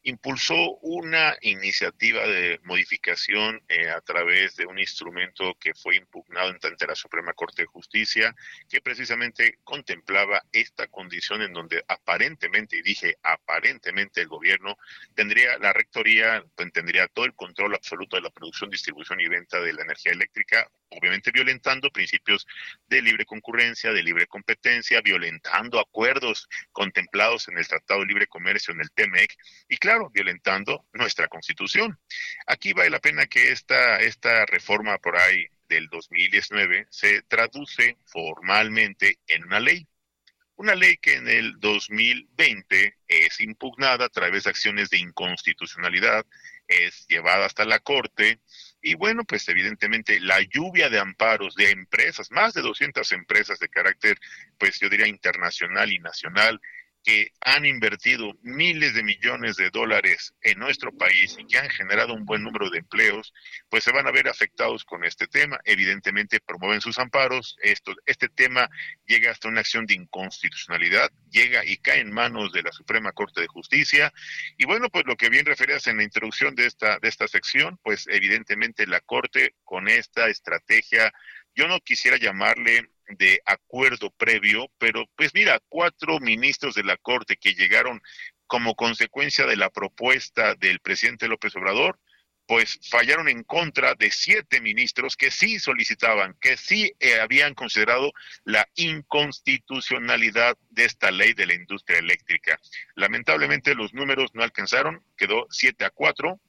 S16: impulsó una iniciativa de modificación eh, a través de un instrumento que fue impugnado ante la Suprema Corte de Justicia, que precisamente contemplaba esta condición en donde aparentemente, y dije aparentemente el gobierno tendría la rectoría, pues, tendría todo el control absoluto de la producción, distribución y venta de la energía eléctrica, obviamente violentando principios de libre concurrencia, de libre competencia, violentando acuerdos contemplados en el Tratado de Libre Comercio, en el TEMEC, y claro, violentando nuestra constitución. Aquí vale la pena que esta, esta reforma por ahí del 2019 se traduce formalmente en una ley. Una ley que en el 2020 es impugnada a través de acciones de inconstitucionalidad, es llevada hasta la Corte y bueno, pues evidentemente la lluvia de amparos de empresas, más de 200 empresas de carácter, pues yo diría internacional y nacional, que han invertido miles de millones de dólares en nuestro país y que han generado un buen número de empleos, pues se van a ver afectados con este tema. Evidentemente promueven sus amparos. Esto, este tema llega hasta una acción de inconstitucionalidad, llega y cae en manos de la Suprema Corte de Justicia. Y bueno, pues lo que bien referías en la introducción de esta, de esta sección, pues evidentemente la Corte con esta estrategia, yo no quisiera llamarle de acuerdo previo, pero pues mira, cuatro ministros de la Corte que llegaron como consecuencia de la propuesta del presidente López Obrador, pues fallaron en contra de siete ministros que sí solicitaban, que sí eh, habían considerado la inconstitucionalidad de esta ley de la industria eléctrica. Lamentablemente los números no alcanzaron, quedó siete a cuatro.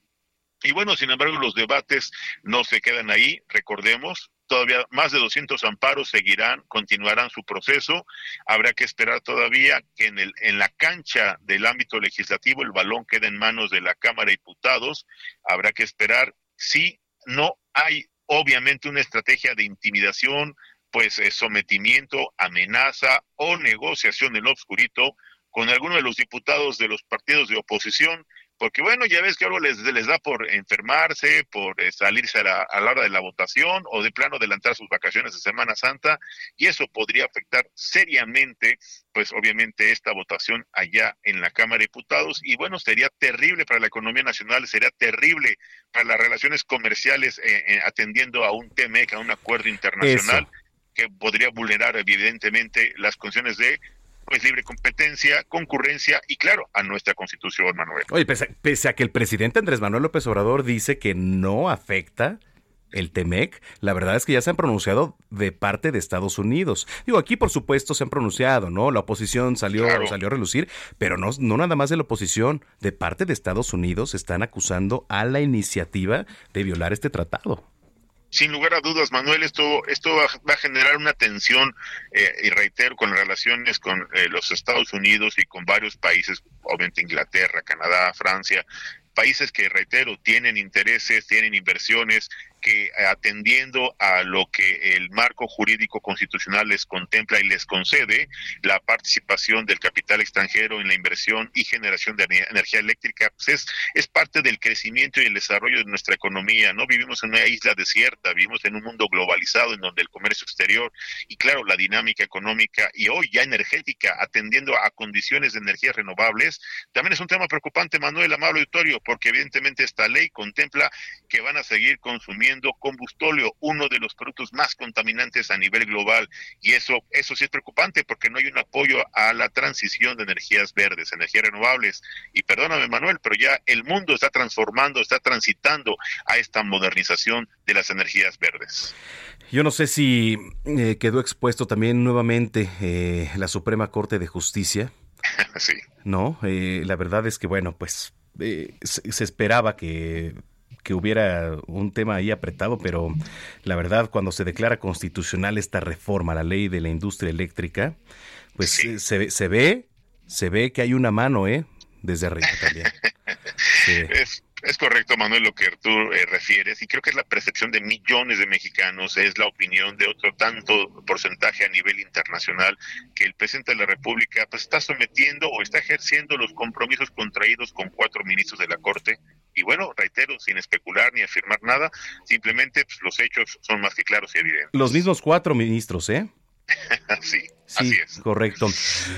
S16: Y bueno, sin embargo, los debates no se quedan ahí. Recordemos, todavía más de 200 amparos seguirán, continuarán su proceso. Habrá que esperar todavía que en, el, en la cancha del ámbito legislativo el balón quede en manos de la Cámara de Diputados. Habrá que esperar si no hay obviamente una estrategia de intimidación, pues eh, sometimiento, amenaza o negociación en lo obscurito con alguno de los diputados de los partidos de oposición, porque bueno, ya ves que algo les, les da por enfermarse, por eh, salirse a la, a la, hora de la votación o de plano adelantar sus vacaciones de Semana Santa y eso podría afectar seriamente, pues obviamente esta votación allá en la Cámara de Diputados y bueno, sería terrible para la economía nacional, sería terrible para las relaciones comerciales eh, eh, atendiendo a un TMEC, a un acuerdo internacional. Eso que podría vulnerar evidentemente las condiciones de pues libre competencia, concurrencia y claro, a nuestra constitución, Manuel.
S1: Oye, pese, pese, a que el presidente Andrés Manuel López Obrador dice que no afecta el TEMEC, la verdad es que ya se han pronunciado de parte de Estados Unidos. Digo, aquí por supuesto se han pronunciado, ¿no? La oposición salió, claro. salió a relucir, pero no, no nada más de la oposición, de parte de Estados Unidos están acusando a la iniciativa de violar este tratado
S16: sin lugar a dudas, Manuel, esto, esto va, va a generar una tensión, eh, y reitero, con relaciones con eh, los Estados Unidos y con varios países, obviamente Inglaterra, Canadá, Francia, países que, reitero, tienen intereses, tienen inversiones, que atendiendo a lo que el marco jurídico constitucional les contempla y les concede, la participación del capital extranjero en la inversión y generación de energía eléctrica, pues es, es parte del crecimiento y el desarrollo de nuestra economía. No vivimos en una isla desierta, vivimos en un mundo globalizado en donde el comercio exterior y claro, la dinámica económica y hoy ya energética, atendiendo a condiciones de energías renovables, también es un tema preocupante, Manuel, amable auditorio, porque evidentemente esta ley contempla que van a seguir consumiendo combustóleo, uno de los productos más contaminantes a nivel global. Y eso, eso sí es preocupante porque no hay un apoyo a la transición de energías verdes, energías renovables. Y perdóname, Manuel, pero ya el mundo está transformando, está transitando a esta modernización de las energías verdes.
S1: Yo no sé si eh, quedó expuesto también nuevamente eh, la Suprema Corte de Justicia.
S16: sí.
S1: No, eh, la verdad es que, bueno, pues se, se esperaba que que hubiera un tema ahí apretado, pero la verdad, cuando se declara constitucional esta reforma a la ley de la industria eléctrica, pues sí. se, se, ve, se ve que hay una mano, ¿eh? Desde arriba también.
S16: Sí. Es, correcto, Manuel, lo que tú eh, refieres, y creo que es la percepción de millones de mexicanos, es la opinión de otro tanto porcentaje a nivel internacional, que el presidente de la República pues, está sometiendo o está ejerciendo los compromisos contraídos con cuatro ministros de la Corte, y bueno, reitero, sin especular ni afirmar nada, simplemente pues, los hechos son más que claros y evidentes.
S1: Los mismos cuatro ministros, ¿eh?
S16: sí,
S1: sí,
S16: así es.
S1: Correcto.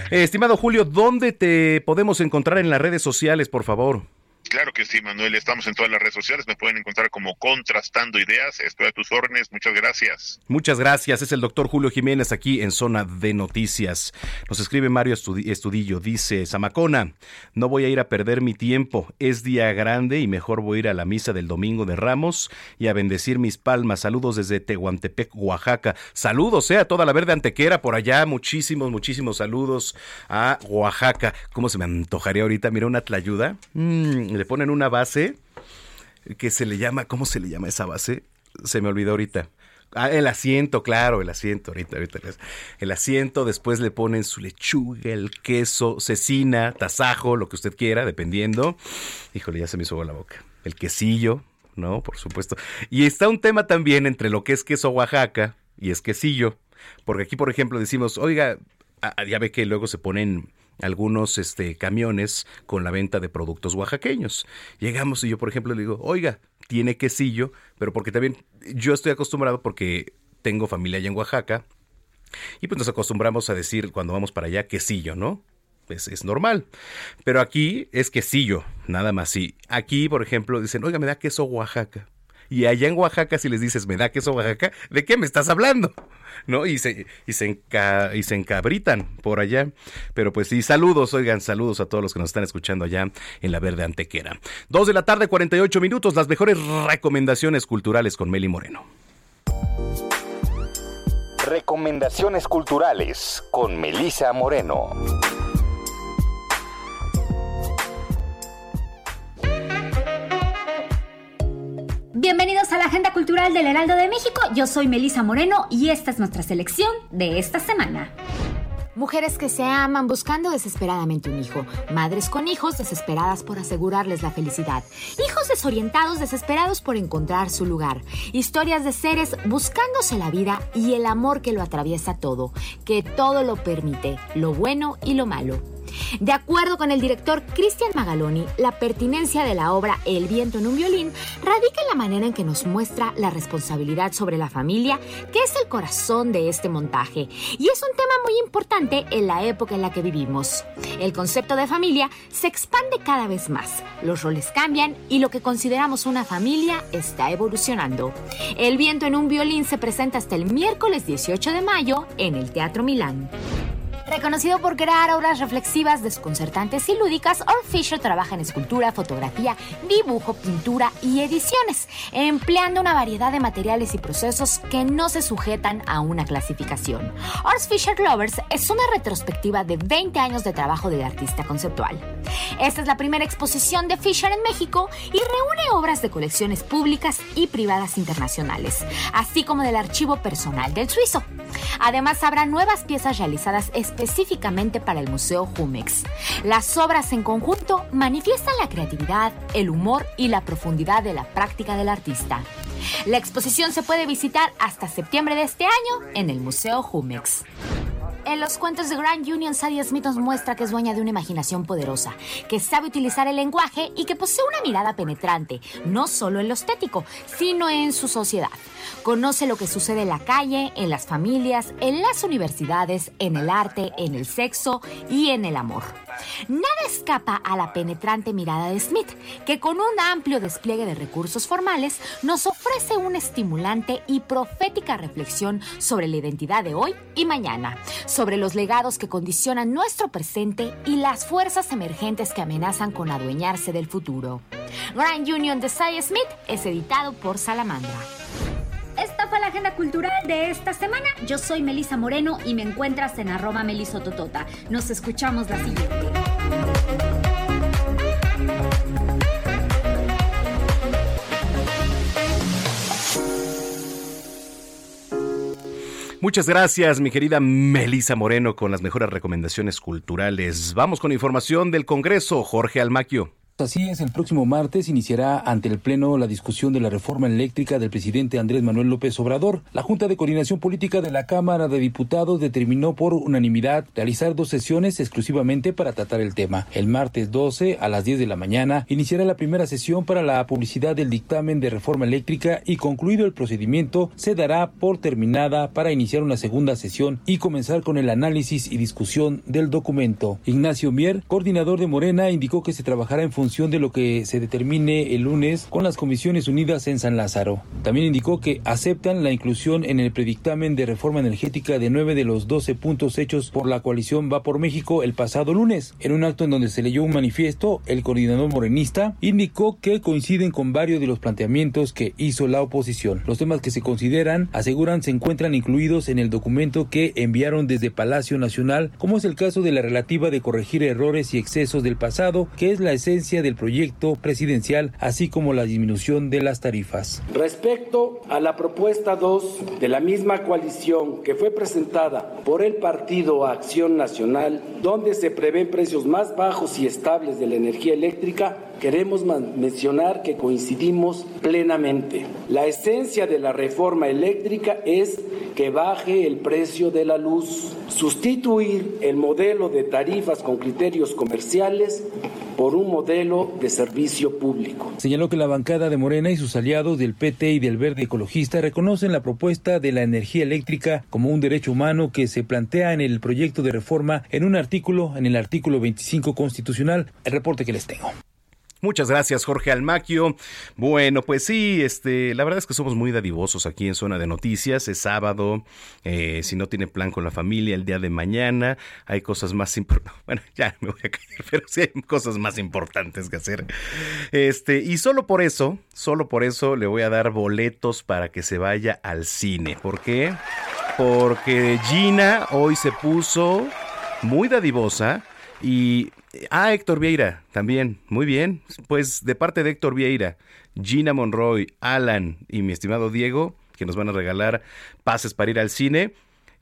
S1: Eh, estimado Julio, ¿dónde te podemos encontrar en las redes sociales, por favor?
S16: Claro que sí, Manuel. Estamos en todas las redes sociales. Me pueden encontrar como Contrastando Ideas. Estoy a tus órdenes. Muchas gracias.
S1: Muchas gracias. Es el doctor Julio Jiménez aquí en Zona de Noticias. Nos escribe Mario Estudillo. Dice, Zamacona, no voy a ir a perder mi tiempo. Es día grande y mejor voy a ir a la misa del Domingo de Ramos y a bendecir mis palmas. Saludos desde Tehuantepec, Oaxaca. Saludos eh, a toda la verde antequera por allá. Muchísimos, muchísimos saludos a Oaxaca. ¿Cómo se me antojaría ahorita? Mira, una tlayuda. Mmm, le ponen una base que se le llama, ¿cómo se le llama esa base? Se me olvidó ahorita. Ah, el asiento, claro, el asiento, ahorita, ahorita. El asiento, después le ponen su lechuga, el queso, cecina, tasajo, lo que usted quiera, dependiendo. Híjole, ya se me hizo la boca. El quesillo, ¿no? Por supuesto. Y está un tema también entre lo que es queso Oaxaca y es quesillo. Porque aquí, por ejemplo, decimos, oiga, ya ve que luego se ponen algunos este, camiones con la venta de productos oaxaqueños. Llegamos y yo, por ejemplo, le digo, oiga, tiene quesillo, pero porque también yo estoy acostumbrado porque tengo familia allá en Oaxaca y pues nos acostumbramos a decir cuando vamos para allá quesillo, ¿no? Es, es, normal. Pero aquí es quesillo, nada más. Sí. Aquí, por ejemplo, dicen, oiga, me da queso Oaxaca. Y allá en Oaxaca, si les dices, me da queso Oaxaca, ¿de qué me estás hablando? ¿No? Y se, y se, y se encabritan por allá. Pero pues sí, saludos, oigan, saludos a todos los que nos están escuchando allá en la Verde Antequera. Dos de la tarde, 48 minutos, las mejores recomendaciones culturales con Meli Moreno.
S17: Recomendaciones culturales con Melisa Moreno.
S18: Bienvenidos a la Agenda Cultural del Heraldo de México. Yo soy Melisa Moreno y esta es nuestra selección de esta semana.
S19: Mujeres que se aman buscando desesperadamente un hijo, madres con hijos desesperadas por asegurarles la felicidad, hijos desorientados desesperados por encontrar su lugar, historias de seres buscándose la vida y el amor que lo atraviesa todo, que todo lo permite, lo bueno y lo malo. De acuerdo con el director Cristian Magaloni, la pertinencia de la obra El viento en un violín radica en la manera en que nos muestra la responsabilidad sobre la familia, que es el corazón de este montaje, y es un tema muy importante en la época en la que vivimos. El concepto de familia se expande cada vez más, los roles cambian y lo que consideramos una familia está evolucionando. El viento en un violín se presenta hasta el miércoles 18 de mayo en el Teatro Milán. Reconocido por crear obras reflexivas, desconcertantes y lúdicas, Art Fisher trabaja en escultura, fotografía, dibujo, pintura y ediciones, empleando una variedad de materiales y procesos que no se sujetan a una clasificación. Art Fisher Lovers es una retrospectiva de 20 años de trabajo del artista conceptual. Esta es la primera exposición de Fisher en México y reúne obras de colecciones públicas y privadas internacionales, así como del archivo personal del suizo. Además, habrá nuevas piezas realizadas específicamente para el Museo Jumex. Las obras en conjunto manifiestan la creatividad, el humor y la profundidad de la práctica del artista. La exposición se puede visitar hasta septiembre de este año en el Museo Jumex. En los cuentos de Grand Union, Sadie Smith nos muestra que es dueña de una imaginación poderosa, que sabe utilizar el lenguaje y que posee una mirada penetrante, no solo en lo estético, sino en su sociedad. Conoce lo que sucede en la calle, en las familias, en las universidades, en el arte, en el sexo y en el amor. Nada escapa a la penetrante mirada de Smith, que con un amplio despliegue de recursos formales nos ofrece una estimulante y profética reflexión sobre la identidad de hoy y mañana, sobre los legados que condicionan nuestro presente y las fuerzas emergentes que amenazan con adueñarse del futuro. Grand Union de Sadie Smith es editado por Salamandra.
S18: Esta fue la agenda cultural de esta semana. Yo soy Melisa Moreno y me encuentras en arroba melisototota. Nos escuchamos la siguiente.
S1: Muchas gracias, mi querida Melisa Moreno, con las mejores recomendaciones culturales. Vamos con información del Congreso, Jorge Almaquio.
S20: Así es, el próximo martes iniciará ante el Pleno la discusión de la reforma eléctrica del presidente Andrés Manuel López Obrador. La Junta de Coordinación Política de la Cámara de Diputados determinó por unanimidad realizar dos sesiones exclusivamente para tratar el tema. El martes 12 a las 10 de la mañana iniciará la primera sesión para la publicidad del dictamen de reforma eléctrica y concluido el procedimiento se dará por terminada para iniciar una segunda sesión y comenzar con el análisis y discusión del documento. Ignacio Mier, coordinador de Morena, indicó que se trabajará en función de lo que se determine el lunes con las Comisiones Unidas en San Lázaro. También indicó que aceptan la inclusión en el predictamen de reforma energética de nueve de los doce puntos hechos por la coalición Va por México el pasado lunes. En un acto en donde se leyó un manifiesto, el coordinador morenista indicó que coinciden con varios de los planteamientos que hizo la oposición. Los temas que se consideran, aseguran, se encuentran incluidos en el documento que enviaron desde Palacio Nacional, como es el caso de la relativa de corregir errores y excesos del pasado, que es la esencia del proyecto presidencial, así como la disminución de las tarifas.
S21: Respecto a la propuesta 2 de la misma coalición que fue presentada por el Partido Acción Nacional, donde se prevén precios más bajos y estables de la energía eléctrica, queremos mencionar que coincidimos plenamente. La esencia de la reforma eléctrica es que baje el precio de la luz, sustituir el modelo de tarifas con criterios comerciales por un modelo de servicio público.
S20: Señaló que la bancada de Morena y sus aliados del PT y del Verde Ecologista reconocen la propuesta de la energía eléctrica como un derecho humano que se plantea en el proyecto de reforma en un artículo, en el artículo 25 constitucional. El reporte que les tengo.
S1: Muchas gracias, Jorge Almaquio. Bueno, pues sí, este, la verdad es que somos muy dadivosos aquí en Zona de Noticias. Es sábado, eh, si no tiene plan con la familia el día de mañana, hay cosas más importantes. Bueno, ya me voy a caer, pero sí hay cosas más importantes que hacer. Este, y solo por eso, solo por eso le voy a dar boletos para que se vaya al cine. ¿Por qué? Porque Gina hoy se puso muy dadivosa y Ah, Héctor Vieira, también. Muy bien. Pues de parte de Héctor Vieira, Gina Monroy, Alan y mi estimado Diego, que nos van a regalar pases para ir al cine.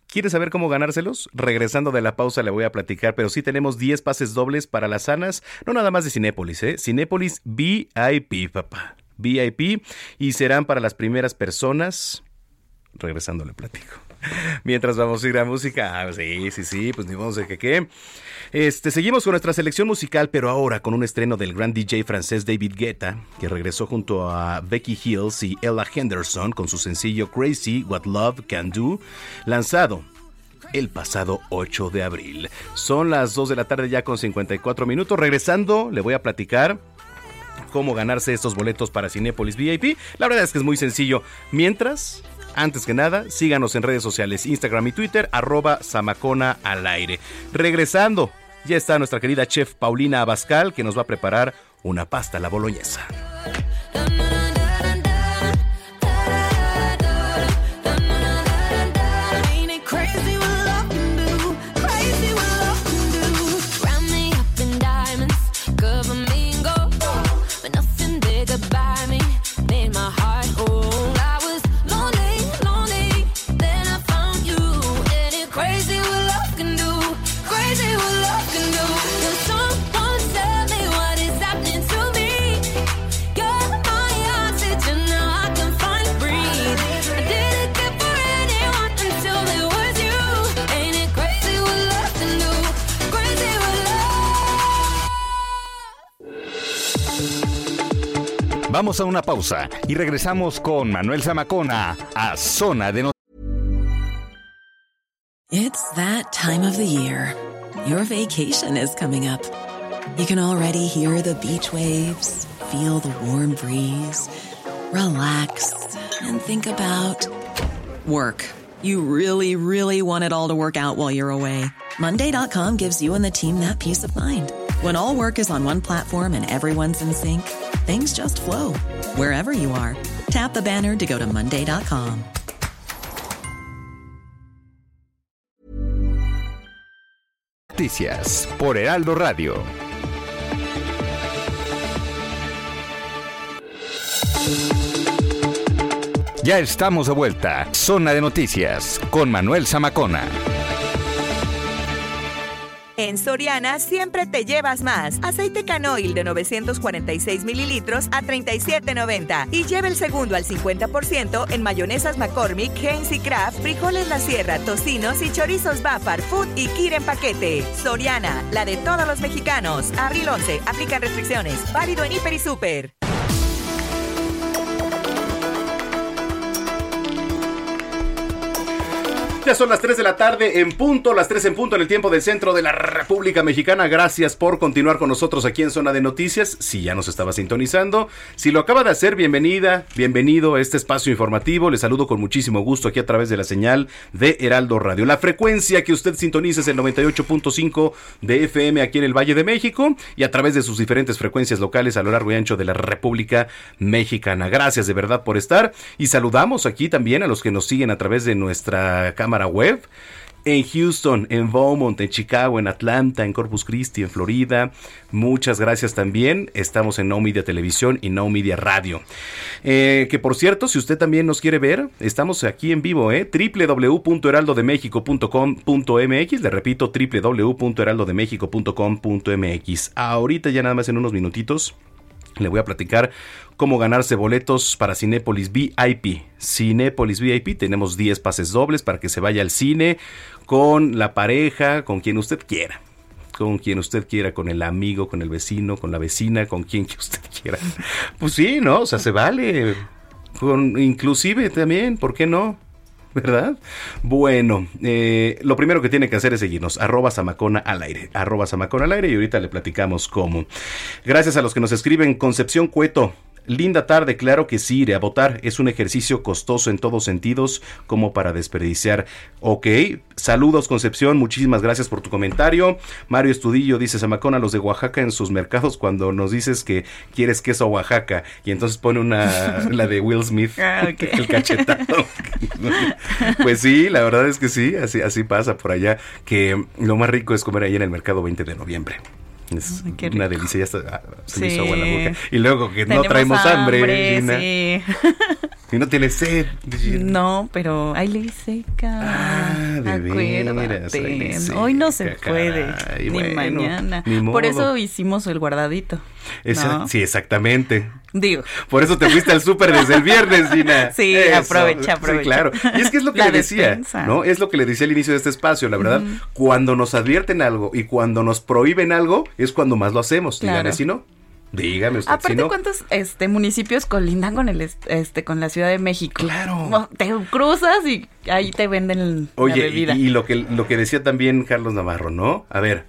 S1: ¿Quieres saber cómo ganárselos? Regresando de la pausa le voy a platicar, pero sí tenemos 10 pases dobles para las sanas, no nada más de Cinépolis, ¿eh? Cinépolis VIP, papá. VIP y serán para las primeras personas. Regresando le platico. Mientras vamos a ir a música. Ah, sí, sí, sí, pues ni modo de que qué. Este, seguimos con nuestra selección musical, pero ahora con un estreno del gran DJ francés David Guetta, que regresó junto a Becky Hills y Ella Henderson con su sencillo Crazy What Love Can Do, lanzado el pasado 8 de abril. Son las 2 de la tarde ya con 54 minutos. Regresando, le voy a platicar cómo ganarse estos boletos para Cinépolis VIP. La verdad es que es muy sencillo. Mientras, antes que nada, síganos en redes sociales, Instagram y Twitter, arroba Samacona al aire. Regresando, ya está nuestra querida chef Paulina Abascal que nos va a preparar una pasta a la boloñesa.
S17: Vamos a una pausa y regresamos con Manuel Zamacona a Zona de Noticias.
S22: It's that time of the year. Your vacation is coming up. You can already hear the beach waves, feel the warm breeze, relax, and think about work. You really, really want it all to work out while you're away. Monday.com gives you and the team that peace of mind. When all work is on one platform and everyone's in sync, things just flow wherever you are. Tap the banner to go to Monday.com.
S17: Noticias por Heraldo Radio. Ya estamos de vuelta. Zona de Noticias con Manuel Zamacona.
S13: En Soriana siempre te llevas más. Aceite canoil de 946 mililitros a 37.90 y lleva el segundo al 50% en mayonesas McCormick, Heinz y Kraft, frijoles La Sierra, tocinos y chorizos Bafar, Food y Kir en paquete. Soriana, la de todos los mexicanos. Abril 11, aplican restricciones. Válido en Hiper y Super.
S1: Ya son las 3 de la tarde en punto, las 3 en punto en el tiempo del centro de la República Mexicana. Gracias por continuar con nosotros aquí en Zona de Noticias. Si ya nos estaba sintonizando, si lo acaba de hacer, bienvenida, bienvenido a este espacio informativo. Le saludo con muchísimo gusto aquí a través de la señal de Heraldo Radio. La frecuencia que usted sintoniza es el 98.5 de FM aquí en el Valle de México y a través de sus diferentes frecuencias locales a lo largo y ancho de la República Mexicana. Gracias de verdad por estar y saludamos aquí también a los que nos siguen a través de nuestra cámara web en Houston, en Beaumont, en Chicago, en Atlanta, en Corpus Christi, en Florida. Muchas gracias también. Estamos en No Media Televisión y No Media Radio. Eh, que por cierto, si usted también nos quiere ver, estamos aquí en vivo, ¿eh? www.heraldodemexico.com.mx. Le repito, www.heraldodemexico.com.mx. Ahorita ya nada más en unos minutitos. Le voy a platicar cómo ganarse boletos para Cinépolis VIP. Cinépolis VIP, tenemos 10 pases dobles para que se vaya al cine con la pareja, con quien usted quiera. Con quien usted quiera, con el amigo, con el vecino, con la vecina, con quien que usted quiera. Pues sí, ¿no? O sea, se vale. Con, inclusive también, ¿por qué no? ¿verdad? Bueno, eh, lo primero que tiene que hacer es seguirnos, arroba Samacona al aire, arroba Samacona al aire y ahorita le platicamos cómo. Gracias a los que nos escriben, Concepción Cueto. Linda tarde, claro que sí, iré a votar. Es un ejercicio costoso en todos sentidos, como para desperdiciar. Ok, saludos Concepción, muchísimas gracias por tu comentario. Mario Estudillo dice, Samacona, los de Oaxaca en sus mercados cuando nos dices que quieres queso Oaxaca. Y entonces pone una, la de Will Smith,
S23: Ah,
S1: el cachetado. pues sí, la verdad es que sí, así, así pasa por allá, que lo más rico es comer ahí en el mercado 20 de noviembre. Es una delicia, ya está, ah, se me hizo agua la boca. Y luego que no traemos hambre, Gina.
S23: sí.
S1: Y no tienes sed. Gina.
S23: No, pero hay ley seca.
S1: Ah, de veras,
S23: Hoy no se puede. ni
S1: bueno,
S23: mañana.
S1: ni
S23: Por eso hicimos el guardadito.
S1: Esa-
S23: ¿no?
S1: Sí, exactamente.
S23: Digo.
S1: Por eso te fuiste al súper desde el viernes, Gina.
S23: Sí,
S1: Eso.
S23: aprovecha, aprovecha.
S1: Sí, claro. Y es que es lo que
S23: La
S1: le decía,
S23: despensa.
S1: ¿no? Es lo que le decía al inicio de este espacio, la verdad. Cuando nos advierten algo y cuando nos prohíben algo, es cuando más lo hacemos.
S23: Claro.
S1: Dígame si no. Dígame usted
S23: Aparte,
S1: si no.
S23: ¿cuántos este, municipios colindan con el est- este con la Ciudad de México?
S1: Claro.
S23: Te cruzas y ahí te venden la
S1: Oye, y,
S23: bebida.
S1: y lo que lo que decía también Carlos Navarro, ¿no? A ver.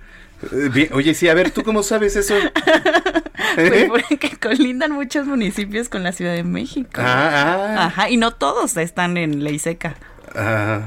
S1: eh, bien, oye, sí, a ver, ¿tú cómo sabes eso?
S23: Pues
S1: ¿Eh?
S23: porque colindan muchos municipios con la Ciudad de México.
S1: Ah, ah.
S23: Ajá, y no todos están en ley seca. Ya,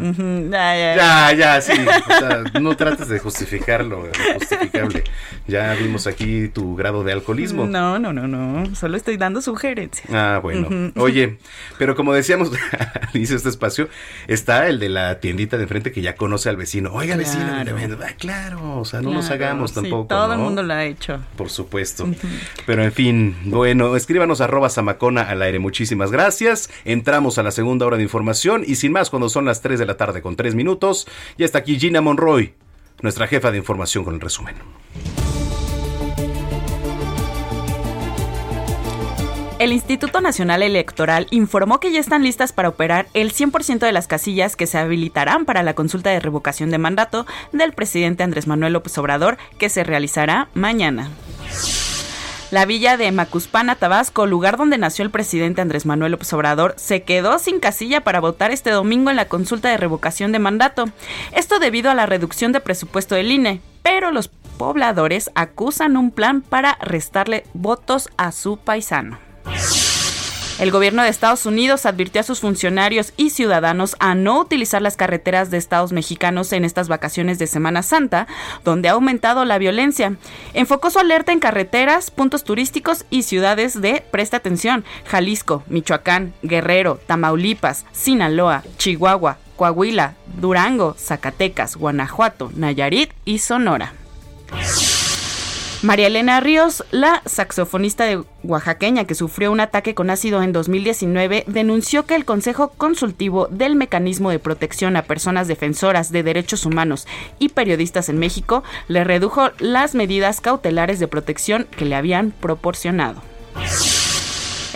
S23: ya,
S1: Ya, ya, sí. O sea, no trates de justificarlo, lo justificable. Ya vimos aquí tu grado de alcoholismo.
S23: No, no, no, no. Solo estoy dando sugerencias.
S1: Ah, bueno. Oye, pero como decíamos al inicio de este espacio, está el de la tiendita de enfrente que ya conoce al vecino. Oiga, vecino,
S23: Claro.
S1: vendo. Ah, claro, o sea, no nos
S23: Claro,
S1: hagamos
S23: sí,
S1: tampoco.
S23: todo el mundo lo ha hecho.
S1: Por supuesto. Pero en fin, bueno, escríbanos arroba Samacona al aire. Muchísimas gracias. Entramos a la segunda hora de información y sin más, cuando son las 3 de la tarde con 3 minutos, ya está aquí Gina Monroy, nuestra jefa de información con el resumen.
S23: El Instituto Nacional Electoral informó que ya están listas para operar el 100% de las casillas que se habilitarán para la consulta de revocación de mandato del presidente Andrés Manuel López Obrador, que se realizará mañana. La villa de Macuspana, Tabasco, lugar donde nació el presidente Andrés Manuel López Obrador, se quedó sin casilla para votar este domingo en la consulta de revocación de mandato. Esto debido a la reducción de presupuesto del INE, pero los pobladores acusan un plan para restarle votos a su paisano. El gobierno de Estados Unidos advirtió a sus funcionarios y ciudadanos a no utilizar las carreteras de estados mexicanos en estas vacaciones de Semana Santa, donde ha aumentado la violencia. Enfocó su alerta en carreteras, puntos turísticos y ciudades de, presta atención, Jalisco, Michoacán, Guerrero, Tamaulipas, Sinaloa, Chihuahua, Coahuila, Durango, Zacatecas, Guanajuato, Nayarit y Sonora. María Elena Ríos, la saxofonista de oaxaqueña que sufrió un ataque con ácido en 2019, denunció que el Consejo Consultivo del Mecanismo de Protección a Personas Defensoras de Derechos Humanos y Periodistas en México le redujo las medidas cautelares de protección que le habían proporcionado.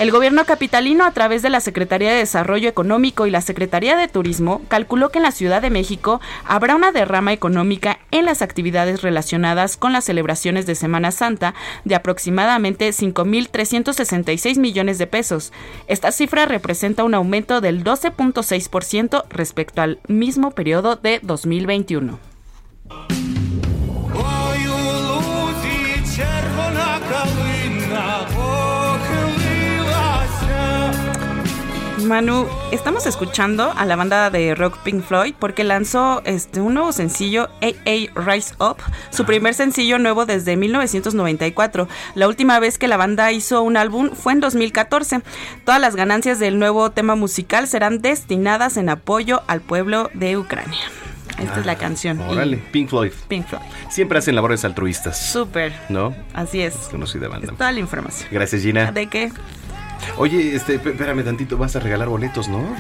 S23: El gobierno capitalino, a través de la Secretaría de Desarrollo Económico y la Secretaría de Turismo, calculó que en la Ciudad de México habrá una derrama económica en las actividades relacionadas con las celebraciones de Semana Santa de aproximadamente 5.366 millones de pesos. Esta cifra representa un aumento del 12.6% respecto al mismo periodo de 2021. Manu, estamos escuchando a la banda de rock Pink Floyd porque lanzó este un nuevo sencillo AA Rise Up, su primer sencillo nuevo desde 1994. La última vez que la banda hizo un álbum fue en 2014. Todas las ganancias del nuevo tema musical serán destinadas en apoyo al pueblo de Ucrania. Esta es la canción. Y-
S1: Órale, Pink Floyd.
S23: Pink Floyd.
S1: Siempre hacen labores altruistas.
S23: Súper.
S1: ¿No?
S23: Así es.
S1: Conocida banda.
S23: Toda la información.
S1: Gracias, Gina.
S23: ¿De qué?
S1: Oye, este, espérame tantito, vas a regalar boletos, ¿no?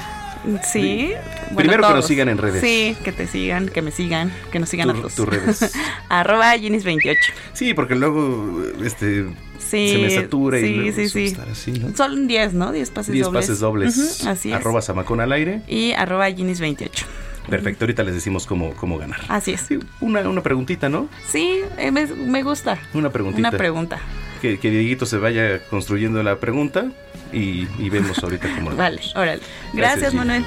S23: Sí. bueno,
S1: Primero que nos sigan en redes.
S23: Sí, que te sigan, que me sigan, que nos sigan
S1: Tu-
S23: a todos.
S1: tus redes.
S23: Arroba Ginis28.
S1: Sí, porque luego este
S23: Sí,
S1: se me satura y
S23: sí,
S1: luego
S23: sí,
S1: estar así, ¿no?
S23: Son 10, ¿no? 10 pases
S1: 10
S23: dobles.
S1: pases dobles.
S23: Ujú, así es.
S1: Arroba Samacón al aire.
S23: Y arroba Ginis28.
S1: Perfecto, ahorita les decimos cómo, cómo ganar.
S23: Así es.
S1: Una, una preguntita, ¿no?
S23: Sí, eh, me, me gusta.
S1: Una preguntita.
S23: Una pregunta.
S1: Que, que Dieguito se vaya construyendo la pregunta y, y vemos ahorita cómo lo
S23: Vale, órale.
S1: Gracias.
S23: Manuel.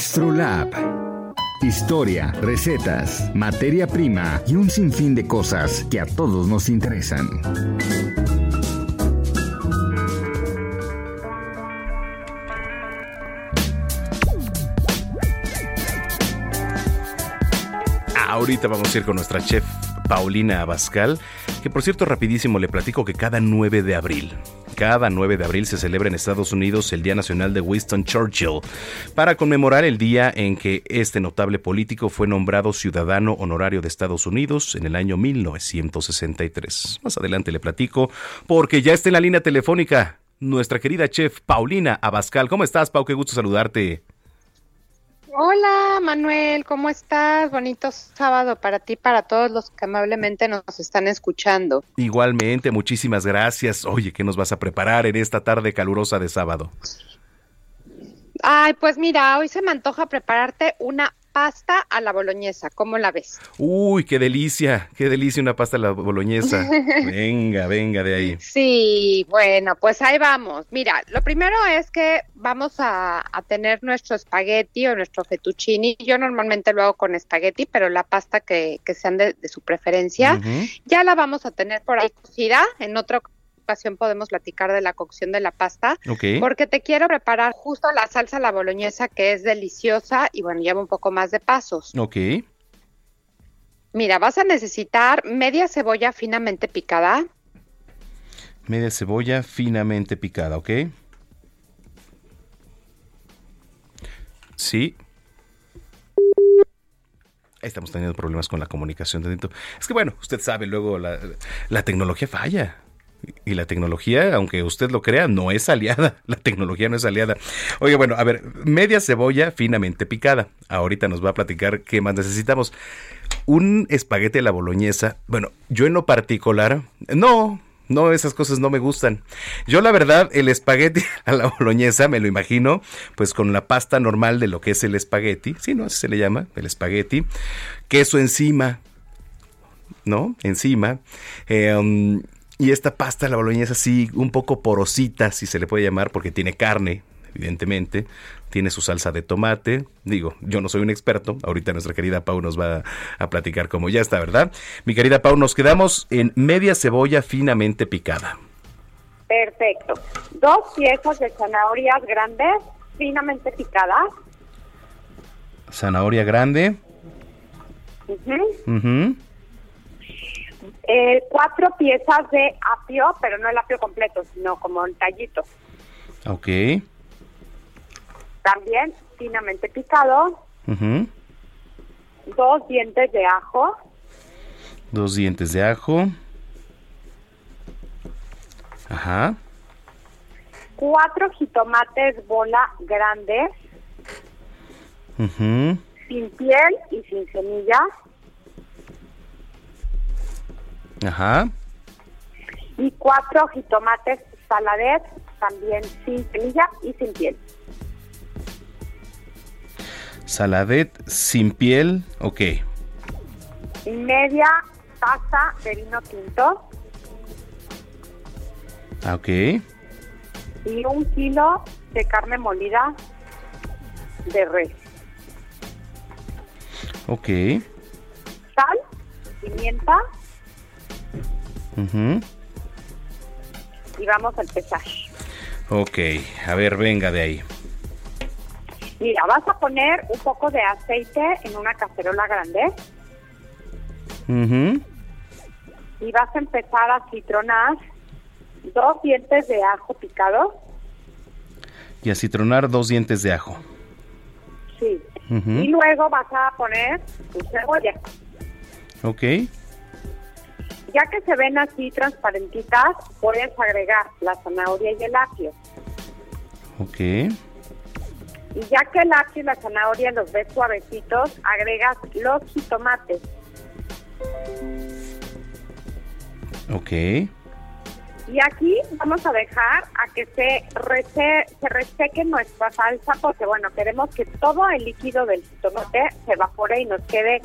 S17: GastroLab. Historia, recetas, materia prima y un sinfín de cosas que a todos nos interesan.
S1: Ahorita vamos a ir con nuestra chef Paulina Abascal, que por cierto rapidísimo le platico que cada 9 de abril, cada 9 de abril se celebra en Estados Unidos el Día Nacional de Winston Churchill, para conmemorar el día en que este notable político fue nombrado ciudadano honorario de Estados Unidos en el año 1963. Más adelante le platico, porque ya está en la línea telefónica nuestra querida chef Paulina Abascal. ¿Cómo estás, Pau? Qué gusto saludarte.
S24: Hola Manuel, ¿cómo estás? Bonito sábado para ti, para todos los que amablemente nos están escuchando.
S1: Igualmente, muchísimas gracias. Oye, ¿qué nos vas a preparar en esta tarde calurosa de sábado?
S24: Ay, pues mira, hoy se me antoja prepararte una pasta a la boloñesa. ¿Cómo la ves?
S1: Uy, qué delicia, qué delicia una pasta a la boloñesa. venga, venga de ahí.
S24: Sí, bueno, pues ahí vamos. Mira, lo primero es que vamos a, tener nuestro espagueti o nuestro fettuccini. Yo normalmente lo hago con espagueti, pero la pasta que, que sean de, su preferencia, ya la vamos a tener por ahí cocida en otro podemos platicar de la cocción de la pasta, porque te quiero preparar justo la salsa la boloñesa que es deliciosa y bueno, lleva un poco más de pasos.
S1: Ok.
S24: Mira, vas a necesitar media cebolla finamente picada.
S1: Media cebolla finamente picada, ¿ok? Sí. Estamos teniendo problemas con la comunicación. Es que bueno, usted sabe, luego la, la tecnología falla. Y la tecnología, aunque usted lo crea, no es aliada. La tecnología no es aliada. Oye, bueno, a ver, media cebolla finamente picada. Ahorita nos va a platicar qué más necesitamos. Un espaguete a la boloñesa. Bueno, yo en lo particular, no, no, esas cosas no me gustan. Yo la verdad, el espagueti a la boloñesa me lo imagino, pues con la pasta normal de lo que es el espagueti. Sí, ¿no? Así se le llama, el espagueti. Queso encima, ¿no? Encima. Eh, um, y esta pasta la boloñesa así, un poco porosita, si se le puede llamar, porque tiene carne, evidentemente. Tiene su salsa de tomate. Digo, yo no soy un experto. Ahorita nuestra querida Pau nos va a platicar cómo ya está, ¿verdad? Mi querida Pau, nos quedamos en media cebolla finamente picada.
S24: Perfecto. Dos piezas de zanahorias grandes, finamente picadas.
S1: Zanahoria grande.
S24: Uh eh, cuatro piezas de apio, pero no el apio completo, sino como un tallito.
S1: Ok.
S24: También finamente picado. Dos dientes de ajo.
S1: Dos dientes de ajo. Ajá.
S24: Cuatro jitomates bola grandes. Sin piel y sin semillas.
S1: Ajá.
S24: Y cuatro jitomates saladet, también sin semilla y sin piel.
S1: Saladet sin piel, ok.
S24: Y media taza de vino tinto.
S1: Ah, ok.
S24: Y un kilo de carne molida de res.
S1: Ok.
S24: Sal, pimienta y vamos al pesaje.
S1: Ok, a ver, venga de ahí.
S24: Mira, vas a poner un poco de aceite en una cacerola grande. Y vas a empezar a citronar dos dientes de ajo picado.
S1: Y a citronar dos dientes de ajo.
S24: Sí. Y luego vas a poner tu cebolla.
S1: Ok.
S24: Ya que se ven así transparentitas, puedes agregar la zanahoria y el apio.
S1: Ok.
S24: Y ya que el apio y la zanahoria los ves suavecitos, agregas los jitomates.
S1: Ok.
S24: Y aquí vamos a dejar a que se, se reseque nuestra salsa porque, bueno, queremos que todo el líquido del jitomate se evapore y nos quede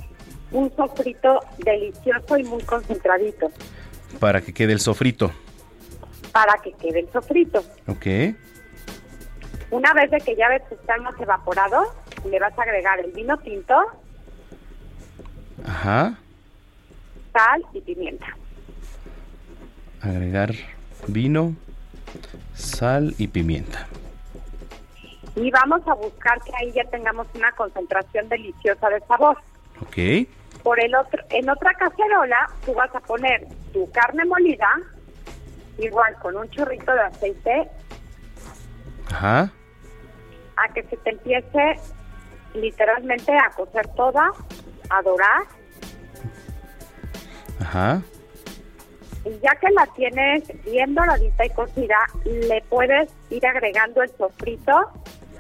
S24: un sofrito delicioso y muy concentradito.
S1: Para que quede el sofrito.
S24: Para que quede el sofrito.
S1: Ok.
S24: Una vez de que ya ves que está más evaporado, le vas a agregar el vino tinto.
S1: Ajá.
S24: Sal y pimienta.
S1: Agregar vino, sal y pimienta.
S24: Y vamos a buscar que ahí ya tengamos una concentración deliciosa de sabor.
S1: Ok.
S24: Por el otro, en otra cacerola, tú vas a poner tu carne molida, igual con un chorrito de aceite,
S1: Ajá.
S24: a que se te empiece literalmente a cocer toda, a dorar.
S1: Ajá.
S24: Y ya que la tienes bien doradita y cocida, le puedes ir agregando el sofrito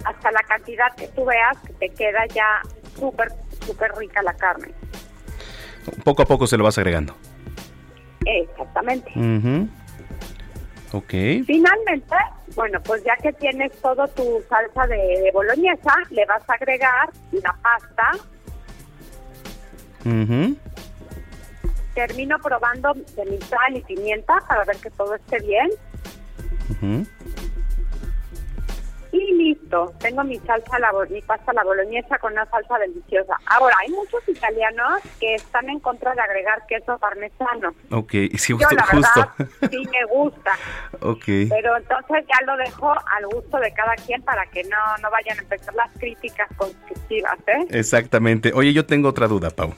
S24: hasta la cantidad que tú veas que te queda ya súper, súper rica la carne.
S1: Poco a poco se lo vas agregando.
S24: Exactamente.
S1: Ujú. Ok.
S24: Finalmente, bueno, pues ya que tienes todo tu salsa de, de boloñesa, le vas a agregar la pasta. Termino probando de mi sal y pimienta para ver que todo esté bien.
S1: Ujú.
S24: Y listo, tengo mi salsa, la, mi pasta la boloñesa con una salsa deliciosa. Ahora, hay muchos italianos que están en contra de agregar queso parmesano.
S1: Ok, sí,
S24: Yo,
S1: justo.
S24: la
S1: justo.
S24: verdad, sí me gusta.
S1: Ok.
S24: Pero entonces ya lo dejo al gusto de cada quien para que no, no vayan a empezar las críticas constructivas, ¿eh?
S1: Exactamente. Oye, yo tengo otra duda, Pau.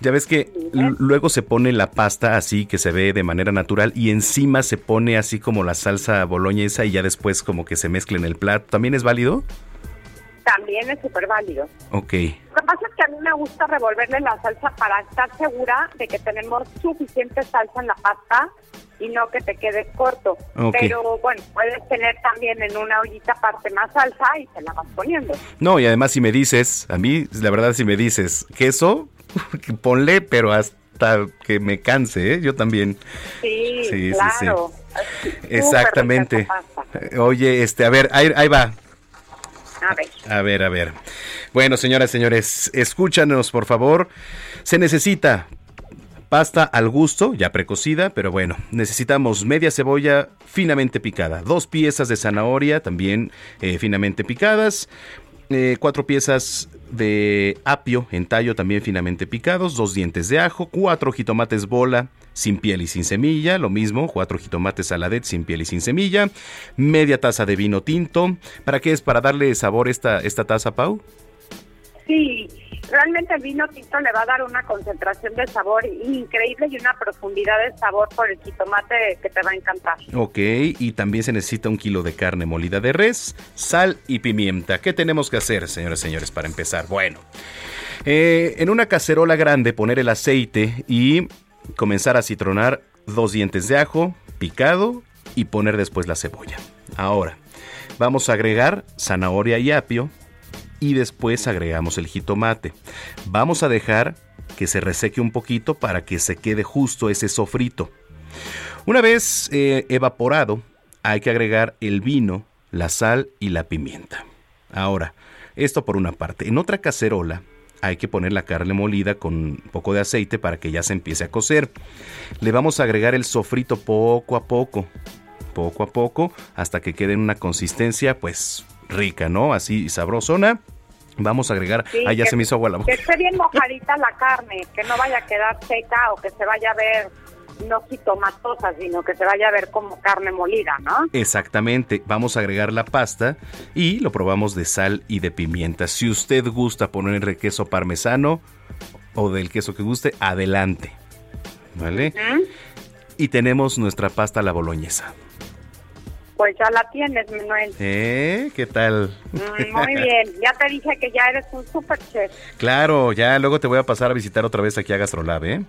S1: Ya ves que luego se pone la pasta así que se ve de manera natural y encima se pone así como la salsa boloñesa y ya después como que se mezcla en el plato. ¿También es válido?
S24: También es súper válido.
S1: Ok.
S24: Lo que pasa es que a mí me gusta revolverle la salsa para estar segura de que tenemos suficiente salsa en la pasta y no que te quedes corto.
S1: Ok.
S24: Pero bueno, puedes tener también en una ollita aparte más salsa y se la vas poniendo.
S1: No, y además si me dices, a mí la verdad si me dices queso, ponle, pero hasta que me canse, ¿eh? Yo también.
S24: Sí,
S1: Sí, sí,
S24: claro.
S1: Exactamente. Oye, este, a ver, ahí, ahí va.
S24: A ver.
S1: A ver, a ver. Bueno, señoras, señores, escúchanos, por favor. Se necesita pasta al gusto, ya precocida, pero bueno, necesitamos media cebolla finamente picada, dos piezas de zanahoria también eh, finamente picadas, eh, cuatro piezas de apio en tallo también finamente picados, dos dientes de ajo, cuatro jitomates bola sin piel y sin semilla, lo mismo, cuatro jitomates saladet sin piel y sin semilla, media taza de vino tinto. ¿Para qué es? ¿Para darle sabor esta, esta taza, Pau?
S24: Sí, realmente el vino tinto le va a dar una concentración de sabor increíble y una profundidad de sabor por el jitomate que te va a encantar.
S1: Ok, y también se necesita un kilo de carne molida de res, sal y pimienta. ¿Qué tenemos que hacer, señoras y señores, para empezar? Bueno, eh, en una cacerola grande poner el aceite y comenzar a citronar dos dientes de ajo picado y poner después la cebolla. Ahora, vamos a agregar zanahoria y apio y después agregamos el jitomate. Vamos a dejar que se reseque un poquito para que se quede justo ese sofrito. Una vez eh, evaporado, hay que agregar el vino, la sal y la pimienta. Ahora, esto por una parte. En otra cacerola hay que poner la carne molida con un poco de aceite para que ya se empiece a cocer. Le vamos a agregar el sofrito poco a poco, poco a poco, hasta que quede en una consistencia pues rica, ¿no? Así sabrosona. Vamos a agregar,
S24: Sí,
S1: ah, ya se me hizo agua la boca.
S24: Que esté bien mojadita la carne, que no vaya a quedar seca o que se vaya a ver no jitomatosa, sino que se vaya a ver como carne molida, ¿no?
S1: Exactamente, vamos a agregar la pasta y lo probamos de sal y de pimienta. Si usted gusta ponerle queso parmesano o del queso que guste, adelante. ¿Vale? Y tenemos nuestra pasta a la boloñesa.
S24: Pues ya la tienes, Manuel.
S1: ¿Eh? ¿Qué tal?
S24: Mm, Muy bien, ya te dije que ya eres un super chef.
S1: Claro, ya luego te voy a pasar a visitar otra vez aquí a Gastrolab, ¿eh?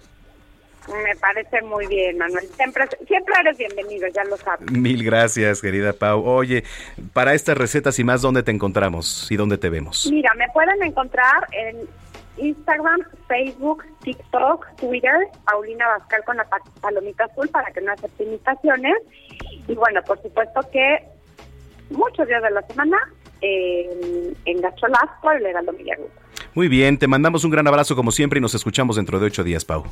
S24: Me parece muy bien, Manuel. Siempre, siempre eres bienvenido, ya lo sabes.
S1: Mil gracias, querida Pau. Oye, para estas recetas y más, ¿dónde te encontramos y dónde te vemos?
S24: Mira, me pueden encontrar en Instagram, Facebook, TikTok, Twitter, Paulina Bascal con la pa- palomita azul para que no acepte imitaciones. Y bueno, por supuesto que muchos días de la semana en, en Gacholaz por el Heraldo Group.
S1: Muy bien, te mandamos un gran abrazo como siempre y nos escuchamos dentro de ocho días, Pau.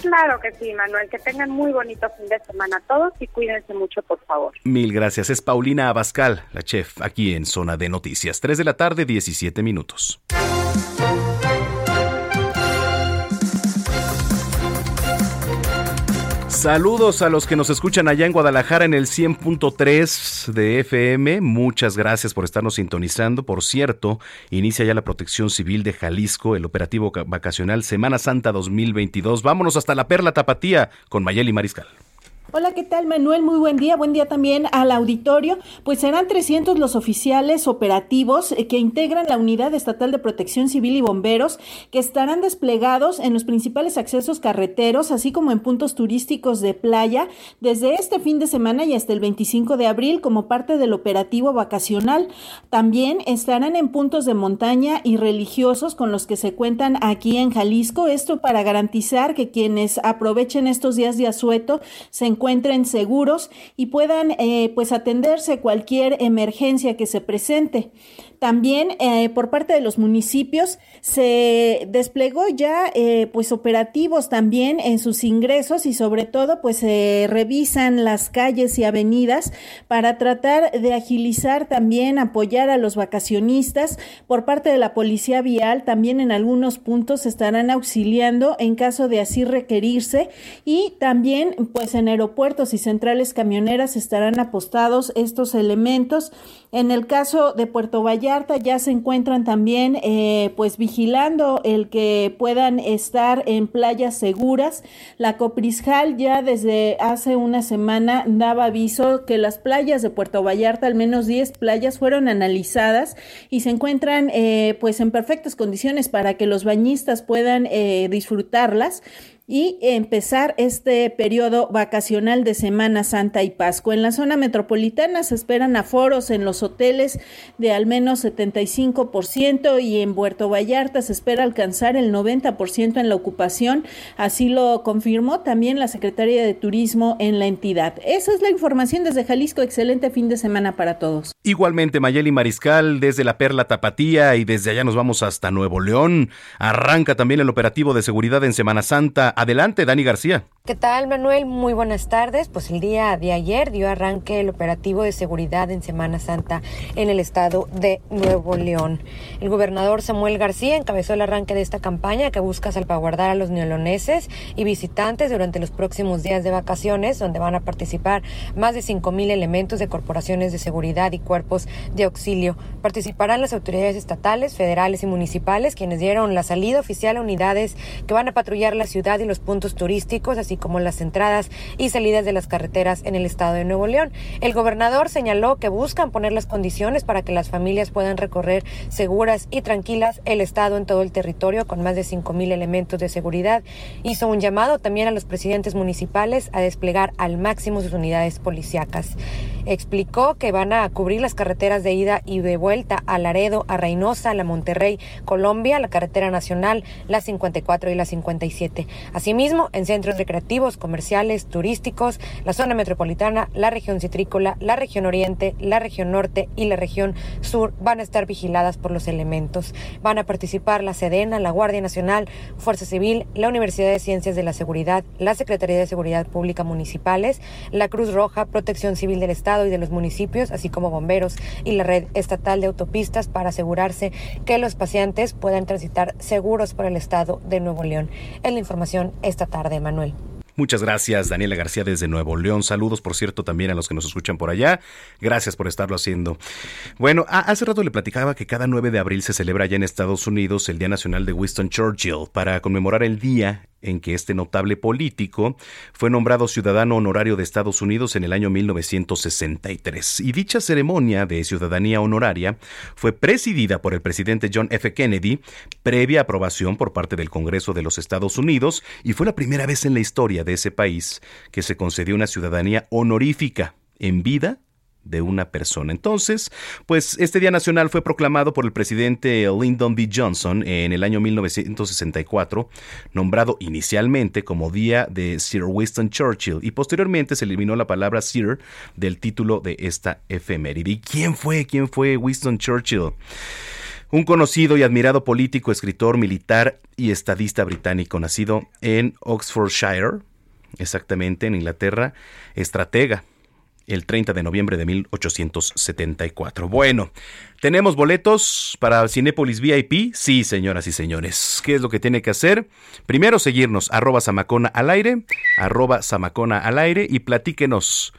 S24: Claro que sí, Manuel. Que tengan muy bonito fin de semana todos y cuídense mucho, por favor.
S1: Mil gracias. Es Paulina Abascal, la chef, aquí en Zona de Noticias. 3 de la tarde, 17 minutos. Saludos a los que nos escuchan allá en Guadalajara en el 100.3 de FM. Muchas gracias por estarnos sintonizando. Por cierto, inicia ya la Protección Civil de Jalisco, el operativo vacacional Semana Santa 2022. Vámonos hasta la Perla Tapatía con Mayeli Mariscal.
S25: Hola, ¿qué tal Manuel? Muy buen día. Buen día también al auditorio. Pues serán 300 los oficiales operativos eh, que integran la Unidad Estatal de Protección Civil y Bomberos que estarán desplegados en los principales accesos carreteros, así como en puntos turísticos de playa, desde este fin de semana y hasta el 25 de abril como parte del operativo vacacional. También estarán en puntos de montaña y religiosos con los que se cuentan aquí en Jalisco. Esto para garantizar que quienes aprovechen estos días de asueto se encuentren seguros y puedan eh, pues atenderse cualquier emergencia que se presente. También eh, por parte de los municipios se desplegó ya eh, pues operativos también en sus ingresos y sobre todo pues se revisan las calles y avenidas para tratar de agilizar también apoyar a los vacacionistas. Por parte de la policía vial también en algunos puntos estarán auxiliando en caso de así requerirse. Y también pues en aeropuertos y centrales camioneras estarán apostados estos elementos. En el caso de Puerto Vallarta ya se encuentran también eh, pues vigilando el que puedan estar en playas seguras. La Coprisjal ya desde hace una semana daba aviso que las playas de Puerto Vallarta, al menos 10 playas, fueron analizadas y se encuentran eh, pues en perfectas condiciones para que los bañistas puedan eh, disfrutarlas y empezar este periodo vacacional de Semana Santa y Pascua. En la zona metropolitana se esperan aforos en los hoteles de al menos 75% y en Puerto Vallarta se espera alcanzar el 90% en la ocupación. Así lo confirmó también la Secretaría de Turismo en la entidad. Esa es la información desde Jalisco. Excelente fin de semana para todos.
S1: Igualmente, Mayeli Mariscal desde la Perla Tapatía y desde allá nos vamos hasta Nuevo León. Arranca también el operativo de seguridad en Semana Santa Adelante, Dani García.
S26: ¿Qué tal, Manuel? Muy buenas tardes. Pues el día de ayer dio arranque el operativo de seguridad en Semana Santa en el estado de Nuevo León. El gobernador Samuel García encabezó el arranque de esta campaña que busca salvaguardar a los neoloneses y visitantes durante los próximos días de vacaciones, donde van a participar más de 5.000 elementos de corporaciones de seguridad y cuerpos de auxilio. Participarán las autoridades estatales, federales y municipales, quienes dieron la salida oficial a unidades que van a patrullar la ciudad y los puntos turísticos, así como las entradas y salidas de las carreteras en el estado de Nuevo León. El gobernador señaló que buscan poner las condiciones para que las familias puedan recorrer seguras y tranquilas el estado en todo el territorio con más de cinco mil elementos de seguridad. Hizo un llamado también a los presidentes municipales a desplegar al máximo sus unidades policíacas. Explicó que van a cubrir las carreteras de ida y de vuelta a Laredo, a Reynosa, a la Monterrey, Colombia, la carretera nacional, la 54 y la 57. Asimismo, en centros recreativos, comerciales, turísticos, la zona metropolitana, la región citrícola, la región oriente, la región norte y la región sur van a estar vigiladas por los elementos. Van a participar la Sedena, la Guardia Nacional, Fuerza Civil, la Universidad de Ciencias de la Seguridad, la Secretaría de Seguridad Pública Municipales, la Cruz Roja, Protección Civil del Estado y de los municipios, así como bomberos y la red estatal de autopistas para asegurarse que los pacientes puedan transitar seguros por el estado de Nuevo León. Es la información esta tarde, Manuel.
S1: Muchas gracias, Daniela García desde Nuevo León. Saludos, por cierto, también a los que nos escuchan por allá. Gracias por estarlo haciendo. Bueno, hace rato le platicaba que cada 9 de abril se celebra allá en Estados Unidos el Día Nacional de Winston Churchill para conmemorar el día en que este notable político fue nombrado ciudadano honorario de Estados Unidos en el año 1963. Y dicha ceremonia de ciudadanía honoraria fue presidida por el presidente John F. Kennedy, previa aprobación por parte del Congreso de los Estados Unidos, y fue la primera vez en la historia de ese país que se concedió una ciudadanía honorífica en vida de una persona. Entonces, pues este Día Nacional fue proclamado por el presidente Lyndon B. Johnson en el año 1964, nombrado inicialmente como Día de Sir Winston Churchill y posteriormente se eliminó la palabra Sir del título de esta efeméride. ¿Y quién fue? ¿Quién fue Winston Churchill? Un conocido y admirado político, escritor, militar y estadista británico, nacido en Oxfordshire, exactamente en Inglaterra, estratega, el 30 de noviembre de 1874. Bueno, ¿tenemos boletos para Cinépolis VIP? Sí, señoras y señores. ¿Qué es lo que tiene que hacer? Primero seguirnos, arroba Samacona al aire, arroba Samacona al aire y platíquenos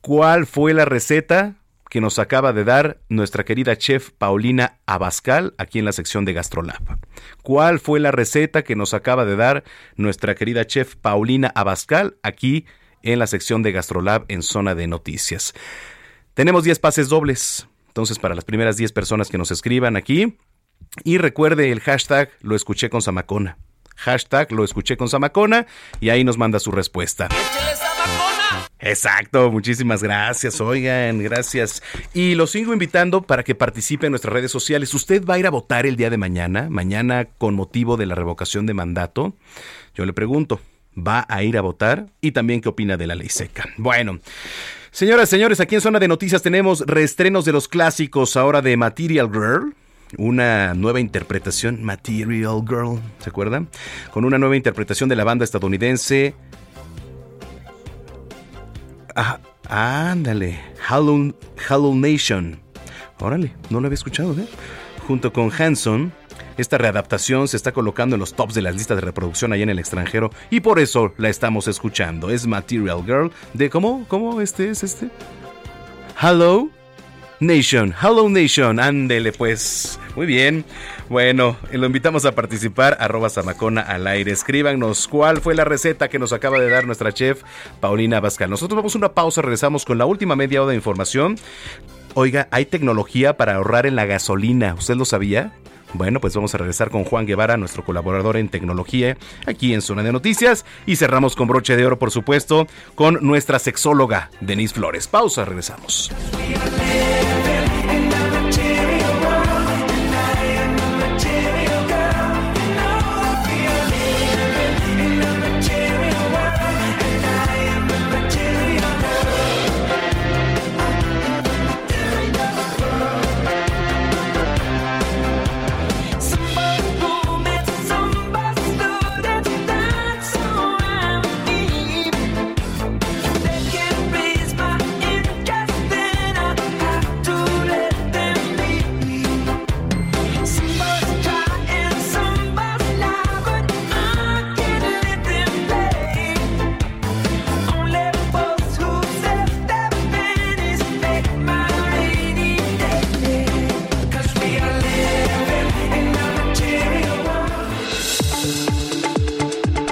S1: cuál fue la receta que nos acaba de dar nuestra querida chef Paulina Abascal aquí en la sección de Gastrolab. ¿Cuál fue la receta que nos acaba de dar nuestra querida chef Paulina Abascal aquí en la sección de Gastrolab en zona de noticias? Tenemos 10 pases dobles, entonces para las primeras 10 personas que nos escriban aquí. Y recuerde el hashtag lo escuché con Samacona. Hashtag lo escuché con Samacona y ahí nos manda su respuesta. Exacto, muchísimas gracias, oigan, gracias. Y los sigo invitando para que participe en nuestras redes sociales. ¿Usted va a ir a votar el día de mañana? Mañana con motivo de la revocación de mandato. Yo le pregunto, ¿va a ir a votar? Y también qué opina de la ley seca. Bueno. Señoras señores, aquí en Zona de Noticias tenemos reestrenos de los clásicos ahora de Material Girl una nueva interpretación, Material Girl, ¿se acuerdan? Con una nueva interpretación de la banda estadounidense Ah, ándale. Hollow, Nation. Órale, no lo había escuchado, ¿eh? Junto con Hanson, esta readaptación se está colocando en los tops de las listas de reproducción allá en el extranjero y por eso la estamos escuchando. Es Material Girl de ¿cómo? ¿Cómo este es este? Hello Nation, Hello Nation, ándele pues. Muy bien. Bueno, lo invitamos a participar, arroba Samacona al aire. Escríbanos cuál fue la receta que nos acaba de dar nuestra chef Paulina Bascal. Nosotros vamos a una pausa, regresamos con la última media hora de información. Oiga, hay tecnología para ahorrar en la gasolina. ¿Usted lo sabía? Bueno, pues vamos a regresar con Juan Guevara, nuestro colaborador en tecnología, aquí en Zona de Noticias. Y cerramos con broche de oro, por supuesto, con nuestra sexóloga, Denise Flores. Pausa, regresamos.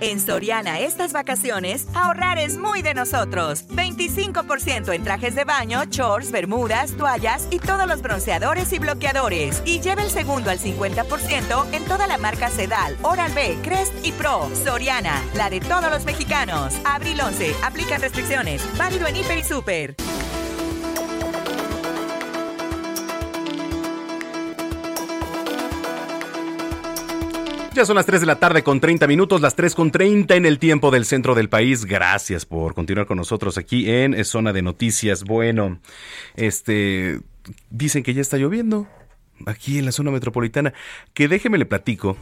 S13: En Soriana estas vacaciones, ahorrar es muy de nosotros. 25% en trajes de baño, shorts, bermudas, toallas y todos los bronceadores y bloqueadores. Y lleva el segundo al 50% en toda la marca Sedal, Oral-B, Crest y Pro. Soriana, la de todos los mexicanos. Abril 11, aplican restricciones. Válido en Hiper y Super.
S1: Ya son las 3 de la tarde con 30 minutos, las 3 con 30 en el tiempo del centro del país. Gracias por continuar con nosotros aquí en Zona de Noticias. Bueno, este dicen que ya está lloviendo aquí en la zona metropolitana. Que déjeme le platico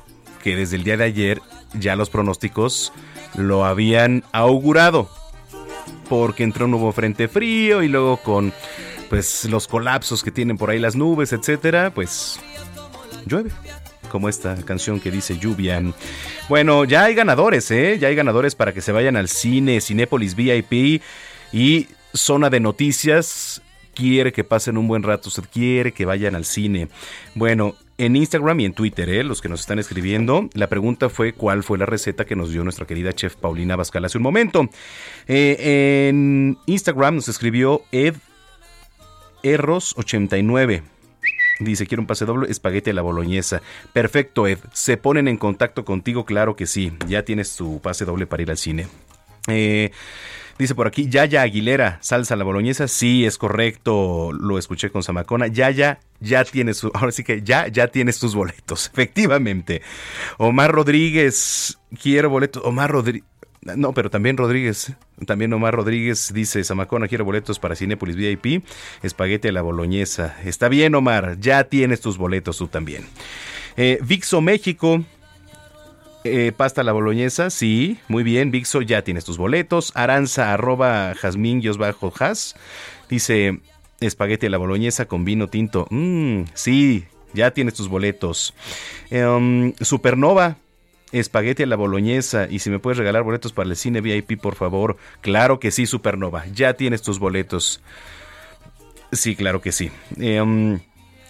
S1: que desde el día de ayer ya los pronósticos lo habían augurado. Porque entró un nuevo frente frío y luego con pues los colapsos que tienen por ahí las nubes, etcétera, pues llueve como esta canción que dice lluvia. Bueno, ya hay ganadores, ¿eh? Ya hay ganadores para que se vayan al cine, Cinépolis VIP y Zona de Noticias. Quiere que pasen un buen rato, usted quiere que vayan al cine. Bueno, en Instagram y en Twitter, ¿eh? los que nos están escribiendo, la pregunta fue cuál fue la receta que nos dio nuestra querida chef Paulina Bascal hace un momento. Eh, en Instagram nos escribió Ed Erros89. Dice, quiero un pase doble, espagueti a la boloñesa. Perfecto, Ed. ¿Se ponen en contacto contigo? Claro que sí. Ya tienes tu pase doble para ir al cine. Eh, dice por aquí, Yaya Aguilera, salsa a la boloñesa. Sí, es correcto. Lo escuché con Samacona. Yaya, ya tienes su, ahora sí que ya, ya tienes tus boletos. Efectivamente. Omar Rodríguez, quiero boletos. Omar Rodríguez. No, pero también Rodríguez, también Omar Rodríguez dice, Zamacona, quiero boletos para Cinépolis VIP, espaguete a la boloñesa. Está bien, Omar, ya tienes tus boletos tú también. Eh, Vixo México, eh, pasta la boloñesa, sí, muy bien, Vixo, ya tienes tus boletos. Aranza, arroba jazmín, bajo has, dice, espaguete a la boloñesa con vino tinto. Mmm, sí, ya tienes tus boletos. Em, Supernova, espagueti a la boloñesa y si me puedes regalar boletos para el cine VIP, por favor. Claro que sí, Supernova. Ya tienes tus boletos. Sí, claro que sí. Em,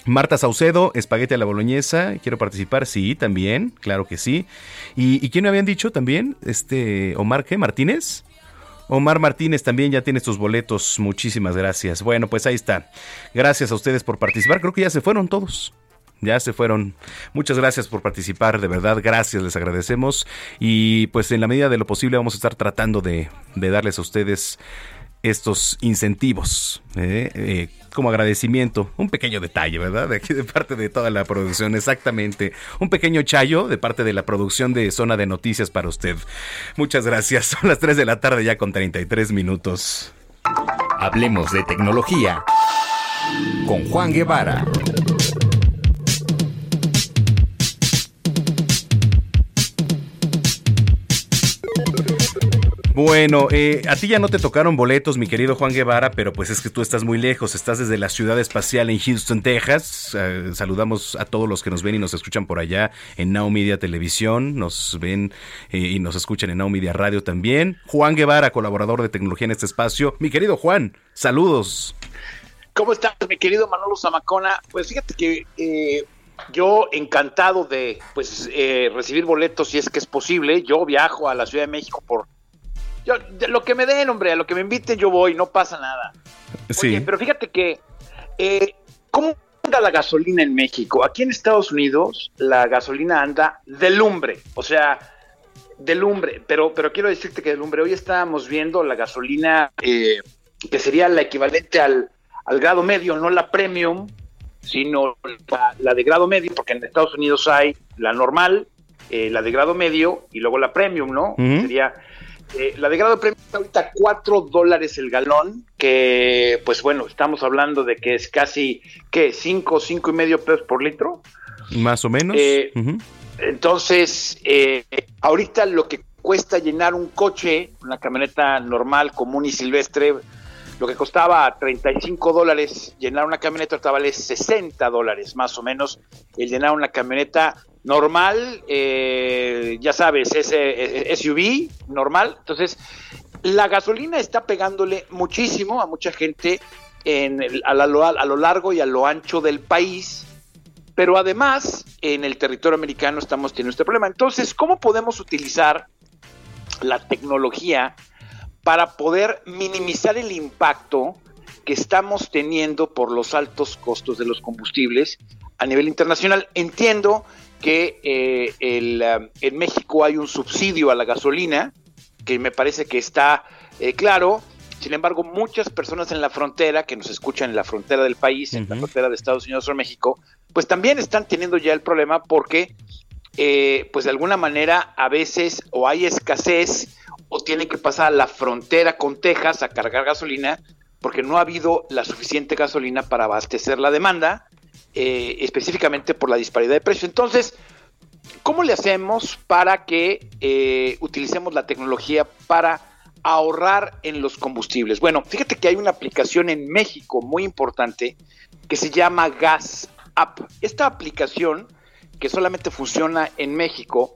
S1: Marta Saucedo, espagueti a la boloñesa. Quiero participar. Sí, también. Claro que sí. ¿Y, quién me habían dicho también? Este, Omar, ¿qué? ¿Martínez? Omar Martínez también ya tienes tus boletos. Muchísimas gracias. Bueno, pues ahí está. Gracias a ustedes por participar. Creo que ya se fueron todos ya se fueron. Muchas gracias por participar, de verdad, gracias, les agradecemos. Y pues en la medida de lo posible vamos a estar tratando de, darles a ustedes estos incentivos ¿eh? Eh, como agradecimiento. Un pequeño detalle, ¿verdad? De aquí de parte de toda la producción, exactamente. Un pequeño chayo de parte de la producción de Zona de Noticias para usted. Muchas gracias. Son las 3 de la tarde ya con 33 minutos.
S17: Hablemos de tecnología con Juan Guevara.
S1: Bueno, eh, a ti ya no te tocaron boletos, mi querido Juan Guevara, pero pues es que tú estás muy lejos, estás desde la ciudad espacial en Houston, Texas. Eh, saludamos a todos los que nos ven y nos escuchan por allá en Now Media Televisión, nos ven eh, y nos escuchan en Now Media Radio también. Juan Guevara, colaborador de tecnología en este espacio. Mi querido Juan, saludos.
S27: ¿Cómo estás, mi querido Manolo Zamacona? Pues fíjate que yo encantado de pues recibir boletos si es que es posible. Yo viajo a la Ciudad de México por yo, lo que me den, hombre, a lo que me inviten yo voy, no pasa nada. Sí. pero fíjate que, eh, ¿cómo anda la gasolina en México? Aquí en Estados Unidos la gasolina anda de lumbre, o sea, de lumbre, pero, pero quiero decirte que de lumbre, hoy estábamos viendo la gasolina eh, que sería la equivalente al, grado medio, no la premium, sino la, de grado medio, porque en Estados Unidos hay la normal, eh, la de grado medio y luego la premium, ¿no? Sería eh, la de grado premium está ahorita 4 dólares el galón, que pues bueno, estamos hablando de que es casi, ¿qué? 5, 5 y medio pesos por litro.
S1: Más o menos.
S27: Eh, entonces, eh, ahorita lo que cuesta llenar un coche, una camioneta normal, común y silvestre, lo que costaba 35 dólares llenar una camioneta, ahorita vale 60 dólares más o menos el llenar una camioneta normal, eh, ya sabes, ese SUV normal. Entonces, la gasolina está pegándole muchísimo a mucha gente en a, a lo largo y a lo ancho del país. Pero además, en el territorio americano estamos teniendo este problema. Entonces, ¿cómo podemos utilizar la tecnología para poder minimizar el impacto que estamos teniendo por los altos costos de los combustibles a nivel internacional? Entiendo que eh, um, en México hay un subsidio a la gasolina, que me parece que está eh, claro. Sin embargo, muchas personas en la frontera, que nos escuchan en la frontera del país, en la frontera de Estados Unidos o México, pues también están teniendo ya el problema porque, eh, pues de alguna manera, a veces o hay escasez o tienen que pasar a la frontera con Texas a cargar gasolina porque no ha habido la suficiente gasolina para abastecer la demanda eh, específicamente por la disparidad de precios. Entonces, ¿cómo le hacemos para que eh, utilicemos la tecnología para ahorrar en los combustibles? Bueno, fíjate que hay una aplicación en México muy importante que se llama Gas App. Esta aplicación, que solamente funciona en México,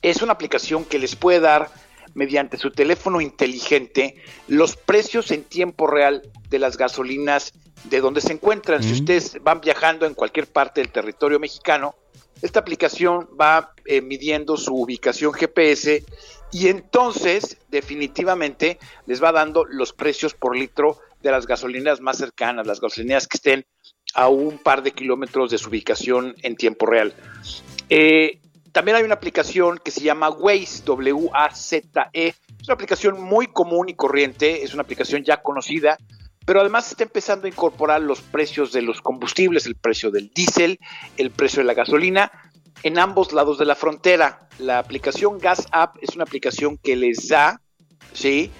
S27: es una aplicación que les puede dar mediante su teléfono inteligente los precios en tiempo real de las gasolinas de donde se encuentran. Si ustedes van viajando en cualquier parte del territorio mexicano, esta aplicación va eh, midiendo su ubicación GPS y entonces definitivamente les va dando los precios por litro de las gasolineras más cercanas, las gasolineras que estén a un par de kilómetros de su ubicación en tiempo real. Eh, también hay una aplicación que se llama Waze, W-A-Z-E. Es una aplicación muy común y corriente, es una aplicación ya conocida pero además está empezando a incorporar los precios de los combustibles, el precio del diésel, el precio de la gasolina, en ambos lados de la frontera. La aplicación Gas App es una aplicación que les da, ¿sí?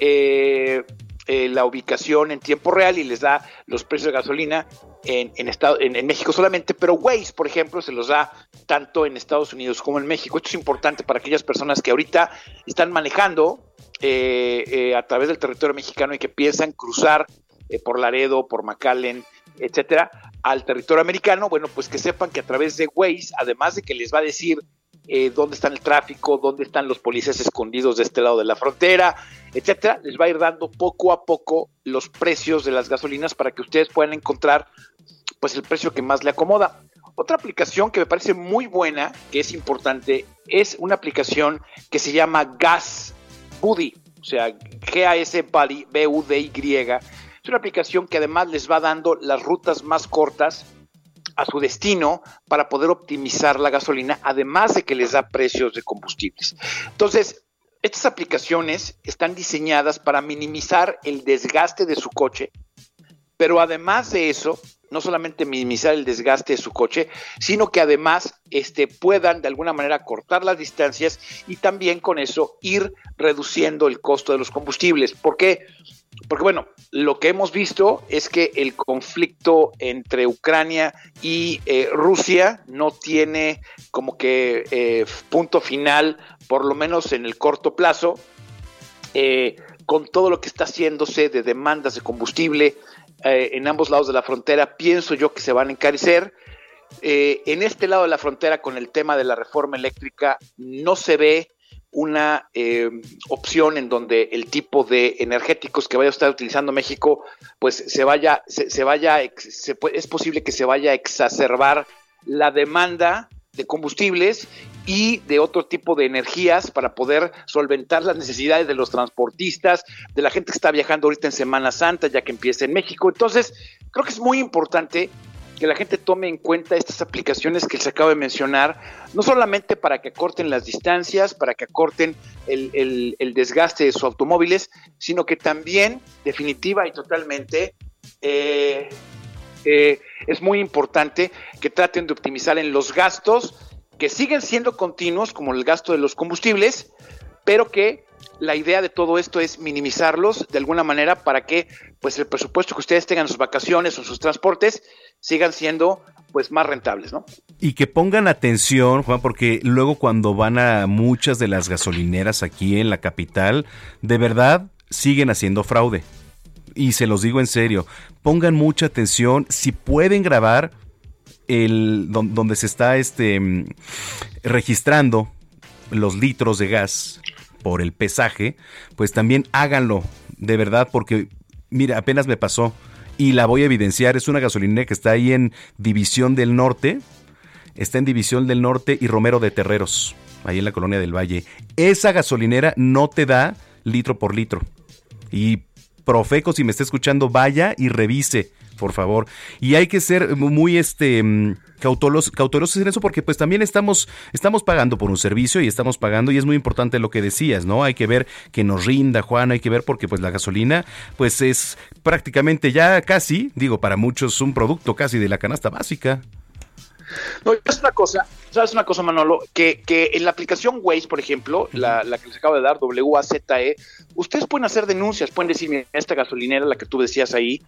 S27: Eh, eh, la ubicación en tiempo real y les da los precios de gasolina en, en, estado, en, México solamente, pero Waze, por ejemplo, se los da tanto en Estados Unidos como en México. Esto es importante para aquellas personas que ahorita están manejando eh, eh, a través del territorio mexicano y que piensan cruzar eh, por Laredo, por McAllen, etcétera, al territorio americano. Bueno, pues que sepan que a través de Waze, además de que les va a decir eh, dónde está el tráfico, dónde están los policías escondidos de este lado de la frontera, etcétera, les va a ir dando poco a poco los precios de las gasolinas para que ustedes puedan encontrar pues el precio que más le acomoda. Otra aplicación que me parece muy buena, que es importante, es una aplicación que se llama Gas Buddy, o sea, G-A-S Buddy, B-U-D-Y. Es una aplicación que además les va dando las rutas más cortas a su destino para poder optimizar la gasolina, además de que les da precios de combustibles. Entonces, estas aplicaciones están diseñadas para minimizar el desgaste de su coche, pero además de eso, no solamente minimizar el desgaste de su coche, sino que además este, puedan de alguna manera cortar las distancias y también con eso ir reduciendo el costo de los combustibles. ¿Por qué? Porque bueno, lo que hemos visto es que el conflicto entre Ucrania y eh, Rusia no tiene como que eh, punto final, por lo menos en el corto plazo, eh, con todo lo que está haciéndose de demandas de combustible eh, en ambos lados de la frontera, pienso yo que se van a encarecer. en este lado de la frontera, con el tema de la reforma eléctrica, no se ve una eh, opción en donde el tipo de energéticos que vaya a estar utilizando México, pues se vaya, se, se vaya, se, es posible que se vaya a exacerbar la demanda de combustibles y de otro tipo de energías para poder solventar las necesidades de los transportistas, de la gente que está viajando ahorita en Semana Santa, ya que empieza en México. Entonces, creo que es muy importante que la gente tome en cuenta estas aplicaciones que se acabo de mencionar, no solamente para que acorten las distancias, para que acorten el, el, el desgaste de sus automóviles, sino que también, definitiva y totalmente, eh, eh, es muy importante que traten de optimizar en los gastos que siguen siendo continuos, como el gasto de los combustibles, pero que la idea de todo esto es minimizarlos de alguna manera para que pues el presupuesto que ustedes tengan en sus vacaciones o sus transportes sigan siendo pues más rentables, ¿no?
S1: Y que pongan atención, Juan, porque luego cuando van a muchas de las gasolineras aquí en la capital, de verdad siguen haciendo fraude. Y se los digo en serio, pongan mucha atención, si pueden grabar donde se está este registrando los litros de gas por el pesaje, pues también háganlo, de verdad, porque mira, apenas me pasó y la voy a evidenciar. Es una gasolinera que está ahí en División del Norte. Está en División del Norte y Romero de Terreros, ahí en la colonia del Valle. Esa gasolinera no te da litro por litro. Y Profeco, si me está escuchando, vaya y revise, por favor. Y hay que ser muy este cautelosos, cautelosos en eso porque pues también estamos, estamos pagando por un servicio y estamos pagando y es muy importante lo que decías, ¿no? Hay que ver que nos rinda, Juan, hay que ver porque pues la gasolina pues es prácticamente ya casi, digo, para muchos un producto casi de la canasta básica.
S27: No, es una cosa, ¿sabes una cosa, Manolo? Que, que en la aplicación Waze, por ejemplo, la, la, que les acabo de dar, W-A-Z-E, ustedes pueden hacer denuncias, pueden decir, mira, esta gasolinera, la que tú decías ahí,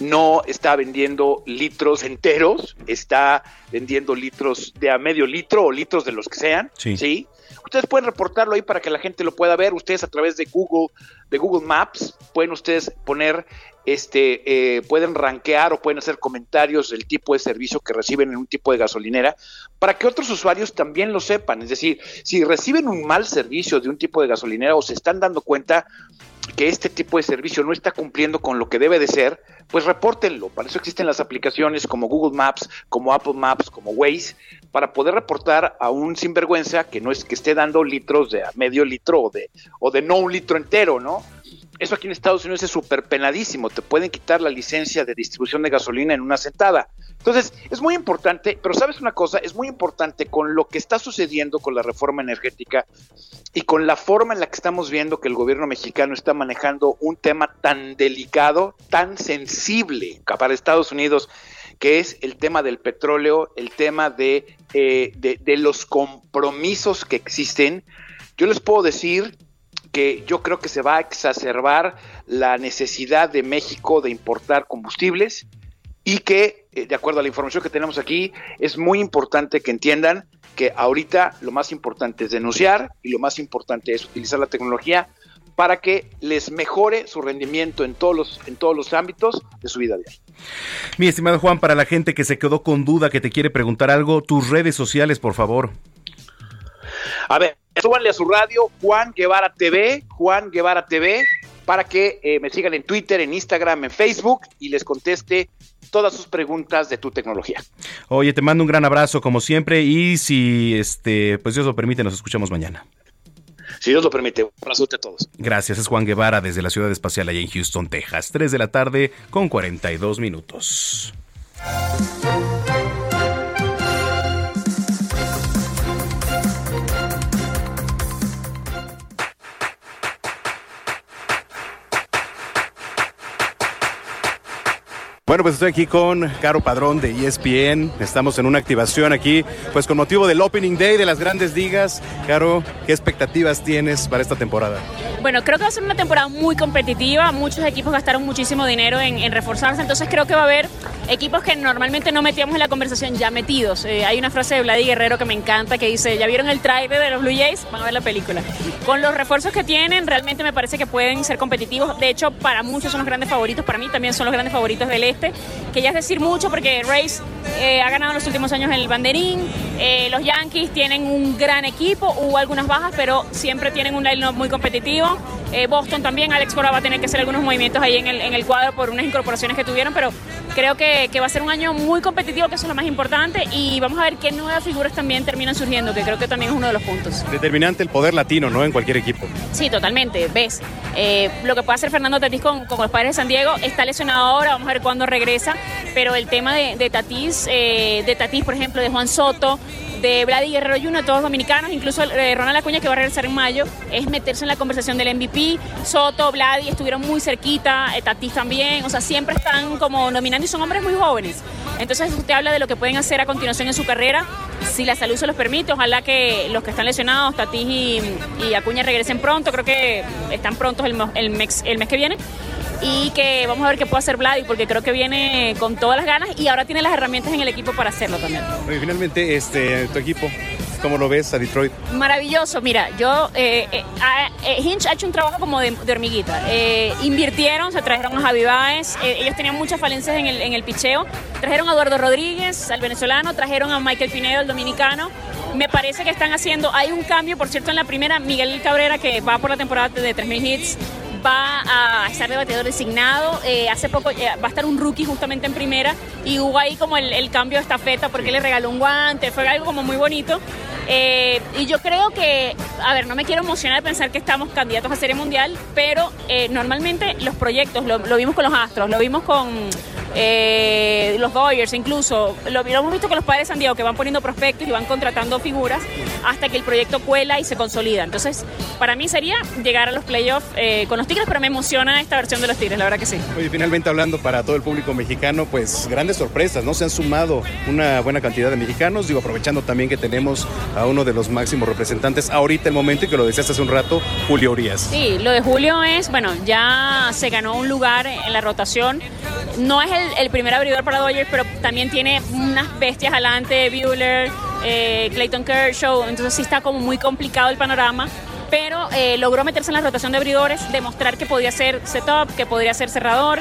S27: no está vendiendo litros enteros, está vendiendo litros de a medio litro o litros de los que sean, ¿sí? ¿sí? Ustedes pueden reportarlo ahí para que la gente lo pueda ver. Ustedes a través de Google, de Google Maps, pueden ustedes poner, este, eh, pueden rankear o pueden hacer comentarios del tipo de servicio que reciben en un tipo de gasolinera para que otros usuarios también lo sepan. Es decir, si reciben un mal servicio de un tipo de gasolinera o se están dando cuenta que este tipo de servicio no está cumpliendo con lo que debe de ser, pues repórtenlo. Para eso existen las aplicaciones como Google Maps, como Apple Maps, como Waze, para poder reportar a un sinvergüenza que no es que esté dando litros de medio litro o de, o de no un litro entero, ¿no? Eso aquí en Estados Unidos es súper penadísimo. Te pueden quitar la licencia de distribución de gasolina en una sentada. Entonces, es muy importante, pero sabes una cosa, es muy importante con lo que está sucediendo con la reforma energética y con la forma en la que estamos viendo que el gobierno mexicano está manejando un tema tan delicado, tan sensible para Estados Unidos, que es el tema del petróleo, el tema de, eh, de, de los compromisos que existen. Yo les puedo decir que yo creo que se va a exacerbar la necesidad de México de importar combustibles y que, eh, de acuerdo a la información que tenemos aquí, es muy importante que entiendan que ahorita lo más importante es denunciar y lo más importante es utilizar la tecnología para que les mejore su rendimiento en todos los, en todos los ámbitos de su vida diaria.
S1: Mi estimado Juan, para la gente que se quedó con duda, que te quiere preguntar algo, tus redes sociales, por favor.
S27: A ver, súbanle a su radio Juan Guevara TV, Juan Guevara TV, para que eh, me sigan en Twitter, en Instagram, en Facebook y les conteste todas sus preguntas de tu tecnología.
S1: Oye, te mando un gran abrazo como siempre y si este, pues Dios lo permite, nos escuchamos mañana.
S27: Si Dios lo permite, un abrazo a todos.
S1: Gracias, es Juan Guevara desde la Ciudad Espacial allá en Houston, Texas. 3 de la tarde con 42 minutos. Bueno, pues estoy aquí con Caro Padrón de ESPN. Estamos en una activación aquí, pues con motivo del Opening Day de las grandes ligas. Caro, ¿qué expectativas tienes para esta temporada?
S28: Bueno, creo que va a ser una temporada muy competitiva. Muchos equipos gastaron muchísimo dinero en, en reforzarse, entonces creo que va a haber equipos que normalmente no metíamos en la conversación ya metidos. Eh, hay una frase de Vladi Guerrero que me encanta que dice, ¿ya vieron el trailer de los Blue Jays? Van a ver la película. Con los refuerzos que tienen, realmente me parece que pueden ser competitivos. De hecho, para muchos son los grandes favoritos, para mí también son los grandes favoritos del este, que ya es decir mucho porque Rays eh, ha ganado en los últimos años el banderín, eh, los Yankees tienen un gran equipo, hubo algunas bajas, pero siempre tienen un line muy competitivo. Eh, Boston también, Alex Cora va a tener que hacer algunos movimientos ahí en el, en el cuadro por unas incorporaciones que tuvieron, pero creo que, que, va a ser un año muy competitivo, que eso es lo más importante, y vamos a ver qué nuevas figuras también terminan surgiendo, que creo que también es uno de los puntos.
S1: Determinante el poder latino, ¿no? En cualquier equipo.
S28: Sí, totalmente, ves. Eh, lo que puede hacer Fernando Tatís con, con, los padres de San Diego está lesionado ahora, vamos a ver cuándo regresa, pero el tema de, de Tatís, eh, de Tatís, por ejemplo, de Juan Soto, de Vladi Guerrero Jr., todos dominicanos, incluso eh, Ronald Acuña que va a regresar en mayo, es meterse en la conversación del MVP. Soto, Vladi estuvieron muy cerquita, Tatis también, o sea, siempre están como nominando son hombres muy jóvenes. Entonces usted habla de lo que pueden hacer a continuación en su carrera, si la salud se los permite, ojalá que los que están lesionados, Tatis y, y Acuña regresen pronto, creo que están prontos el, el, mes, el mes que viene y que vamos a ver qué puede hacer Vladi porque creo que viene con todas las ganas y ahora tiene las herramientas en el equipo para hacerlo también.
S1: Y finalmente, este, tu equipo, ¿cómo lo ves a Detroit?
S28: Maravilloso, mira, yo, eh, eh, eh, Hinch ha hecho un trabajo como de, hormiguita. Eh, invirtieron, se trajeron a Javi ellos tenían muchas falencias en el, en el picheo, trajeron a Eduardo Rodríguez, al venezolano, trajeron a Michael Pinedo, el dominicano. Me parece que están haciendo, hay un cambio, por cierto, en la primera, Miguel Cabrera, que va por la temporada de 3.000 hits, va a estar de bateador designado. Eh, hace poco eh, va a estar un rookie justamente en primera y hubo ahí como el, el, cambio de estafeta porque le regaló un guante, fue algo como muy bonito. Eh, y yo creo que, a ver, no me quiero emocionar de pensar que estamos candidatos a Serie Mundial, pero normalmente los proyectos, lo, lo, vimos con los Astros, lo vimos con los Dodgers incluso, lo, lo, hemos visto con los padres de San Diego que van poniendo prospectos y van contratando figuras hasta que el proyecto cuela y se consolida. Entonces, para mí sería llegar a los playoffs con los Tigres, pero me emociona esta versión de los Tigres, la verdad que sí.
S1: Oye, finalmente hablando para todo el público mexicano, pues grandes sorpresas, ¿no? Se han sumado una buena cantidad de mexicanos, digo, aprovechando también que tenemos a uno de los máximos representantes ahorita el momento y que lo decías hace un rato, Julio Urias.
S28: Sí, lo de Julio es, bueno, ya se ganó un lugar en la rotación. No es el, el primer abridor para Dodgers, pero también tiene unas bestias adelante, Bueller, eh, Clayton Kershaw, entonces sí está como muy complicado el panorama pero eh, logró meterse en la rotación de abridores, demostrar que podía ser setup, que podría ser cerrador.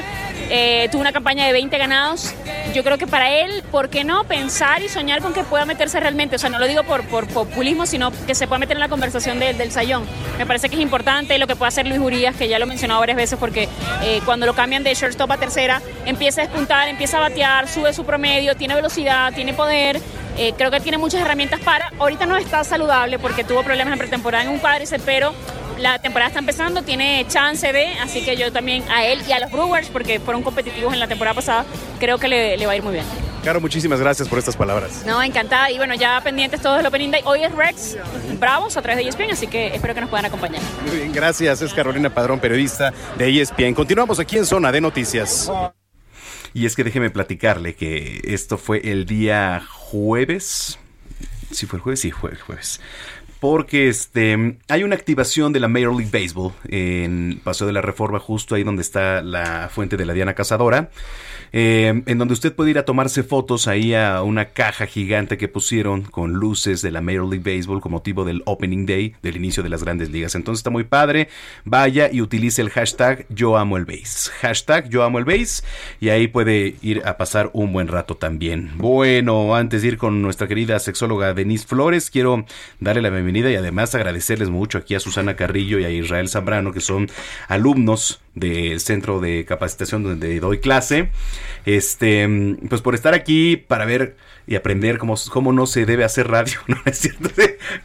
S28: Eh, tuvo una campaña de 20 ganados. Yo creo que para él, ¿por qué no pensar y soñar con que pueda meterse realmente? O sea, no lo digo por, populismo, sino que se pueda meter en la conversación de, del sayón. Me parece que es importante lo que puede hacer Luis Urias, que ya lo he mencionado varias veces, porque eh, cuando lo cambian de shortstop a tercera, empieza a despuntar, empieza a batear, sube su promedio, tiene velocidad, tiene poder. Eh, creo que tiene muchas herramientas para. Ahorita no está saludable porque tuvo problemas en pretemporada en un cuádriceps, pero la temporada está empezando, tiene chance de, así que yo también a él y a los Brewers, porque fueron competitivos en la temporada pasada, creo que le, le va a ir muy bien.
S1: Caro, muchísimas gracias por estas palabras.
S28: No, encantada. Y bueno, ya pendientes todos del Opening Day. Hoy es Rex Bravos a través de ESPN, así que espero que nos puedan acompañar.
S1: Muy bien, gracias. Es Carolina Padrón, periodista de ESPN. Continuamos aquí en Zona de Noticias. Y es que déjeme platicarle que esto fue el día jueves. ¿Sí fue el jueves? Sí, fue el jueves porque este hay una activación de la Major League Baseball en Paseo de la Reforma, justo ahí donde está la fuente de la Diana Cazadora. Eh, en donde usted puede ir a tomarse fotos ahí a una caja gigante que pusieron con luces de la Major League Baseball con motivo del Opening Day, del inicio de las grandes ligas. Entonces está muy padre. Vaya y utilice el hashtag Yo Amo el Base. Hashtag Yo Amo el Base y ahí puede ir a pasar un buen rato también. Bueno, antes de ir con nuestra querida sexóloga Denise Flores, quiero darle la bienvenida y además agradecerles mucho aquí a Susana Carrillo y a Israel Zambrano, que son alumnos del centro de capacitación donde doy clase. Este, pues por estar aquí para ver y aprender cómo, cómo no se debe hacer radio, ¿no es cierto?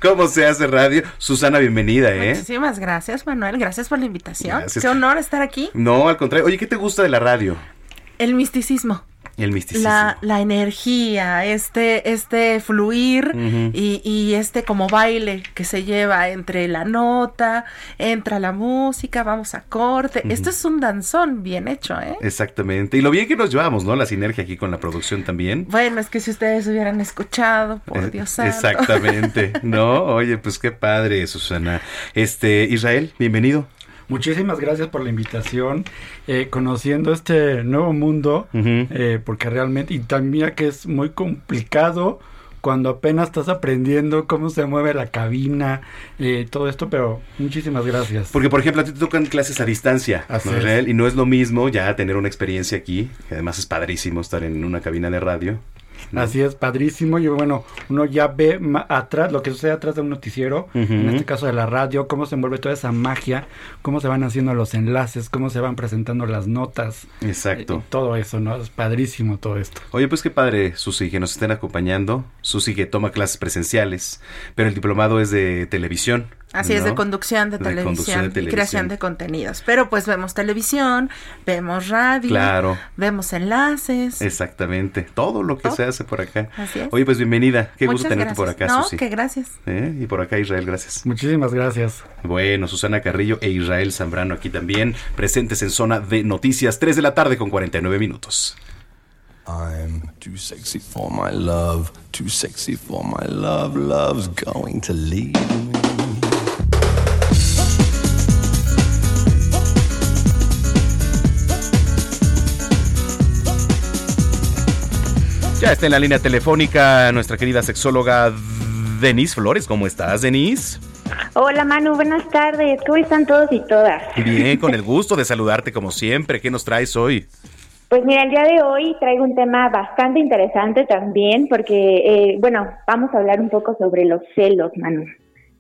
S1: ¿Cómo se hace radio? Susana, bienvenida, ¿eh?
S29: Muchísimas gracias, Manuel. Gracias por la invitación. Qué honor estar aquí.
S1: No, al contrario. Oye, ¿qué te gusta de la radio?
S29: El misticismo.
S1: El misticismo.
S29: La, la energía, este, este fluir y, y, este como baile que se lleva entre la nota, entra la música, vamos a corte. Esto es un danzón bien hecho, ¿eh?
S1: Exactamente. Y lo bien que nos llevamos, ¿no? La sinergia aquí con la producción también.
S29: Bueno, es que si ustedes hubieran escuchado, por eh, Dios santo.
S1: Exactamente. no, oye, pues qué padre, Susana. Este, Israel, bienvenido.
S30: Muchísimas gracias por la invitación, eh, conociendo este nuevo mundo, eh, porque realmente, y también que es muy complicado cuando apenas estás aprendiendo cómo se mueve la cabina, eh, todo esto, pero muchísimas gracias.
S1: Porque, por ejemplo, a ti te tocan clases a distancia, ¿no, y no es lo mismo ya tener una experiencia aquí, que además es padrísimo estar en una cabina de radio,
S30: Así es, padrísimo. Y bueno, uno ya ve atrás lo que sucede atrás de un noticiero, en este caso de la radio, cómo se envuelve toda esa magia, cómo se van haciendo los enlaces, cómo se van presentando las notas.
S1: Exacto.
S30: Eh, todo eso, ¿no? Es padrísimo todo esto.
S1: Oye, pues qué padre, Susi, que nos estén acompañando. Susi que toma clases presenciales, pero el diplomado es de televisión.
S29: Así es, de conducción de, televisión, y creación de contenidos. Pero pues vemos televisión, vemos radio,
S1: claro.
S29: vemos enlaces.
S1: Exactamente, todo lo que se hace por acá. Así es. Oye, pues bienvenida, qué gusto tenerte por acá,
S29: no, que gracias.
S1: ¿Eh? Y por acá Israel, gracias.
S30: Muchísimas gracias.
S1: Bueno, Susana Carrillo e Israel Zambrano aquí también, presentes en zona de noticias, 3 de la tarde con 49 minutos. I'm too sexy for my love, too sexy for my love, love's going to leave Ya está en la línea telefónica nuestra querida sexóloga Denise Flores. ¿Cómo estás, Denise?
S31: Hola Manu, buenas tardes. ¿Cómo están todos y todas?
S1: Bien, con el gusto de saludarte como siempre. ¿Qué nos traes hoy?
S31: Pues mira, el día de hoy traigo un tema bastante interesante también porque, eh, bueno, vamos a hablar un poco sobre los celos, Manu.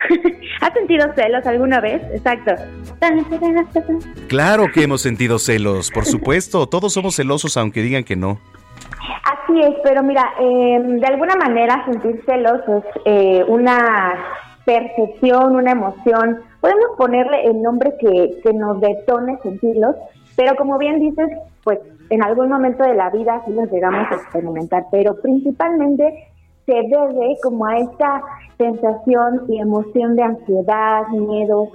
S31: ¿Has sentido celos alguna vez? Exacto.
S1: Claro que hemos sentido celos, por supuesto. Todos somos celosos aunque digan que no.
S31: Así es, pero mira, em, de alguna manera sentir celos es eh, una percepción, una emoción. Podemos ponerle el nombre que, que nos detone sentirlos, pero como bien dices, pues en algún momento de la vida sí los llegamos a experimentar, pero principalmente se debe como a esta sensación y emoción de ansiedad, miedo,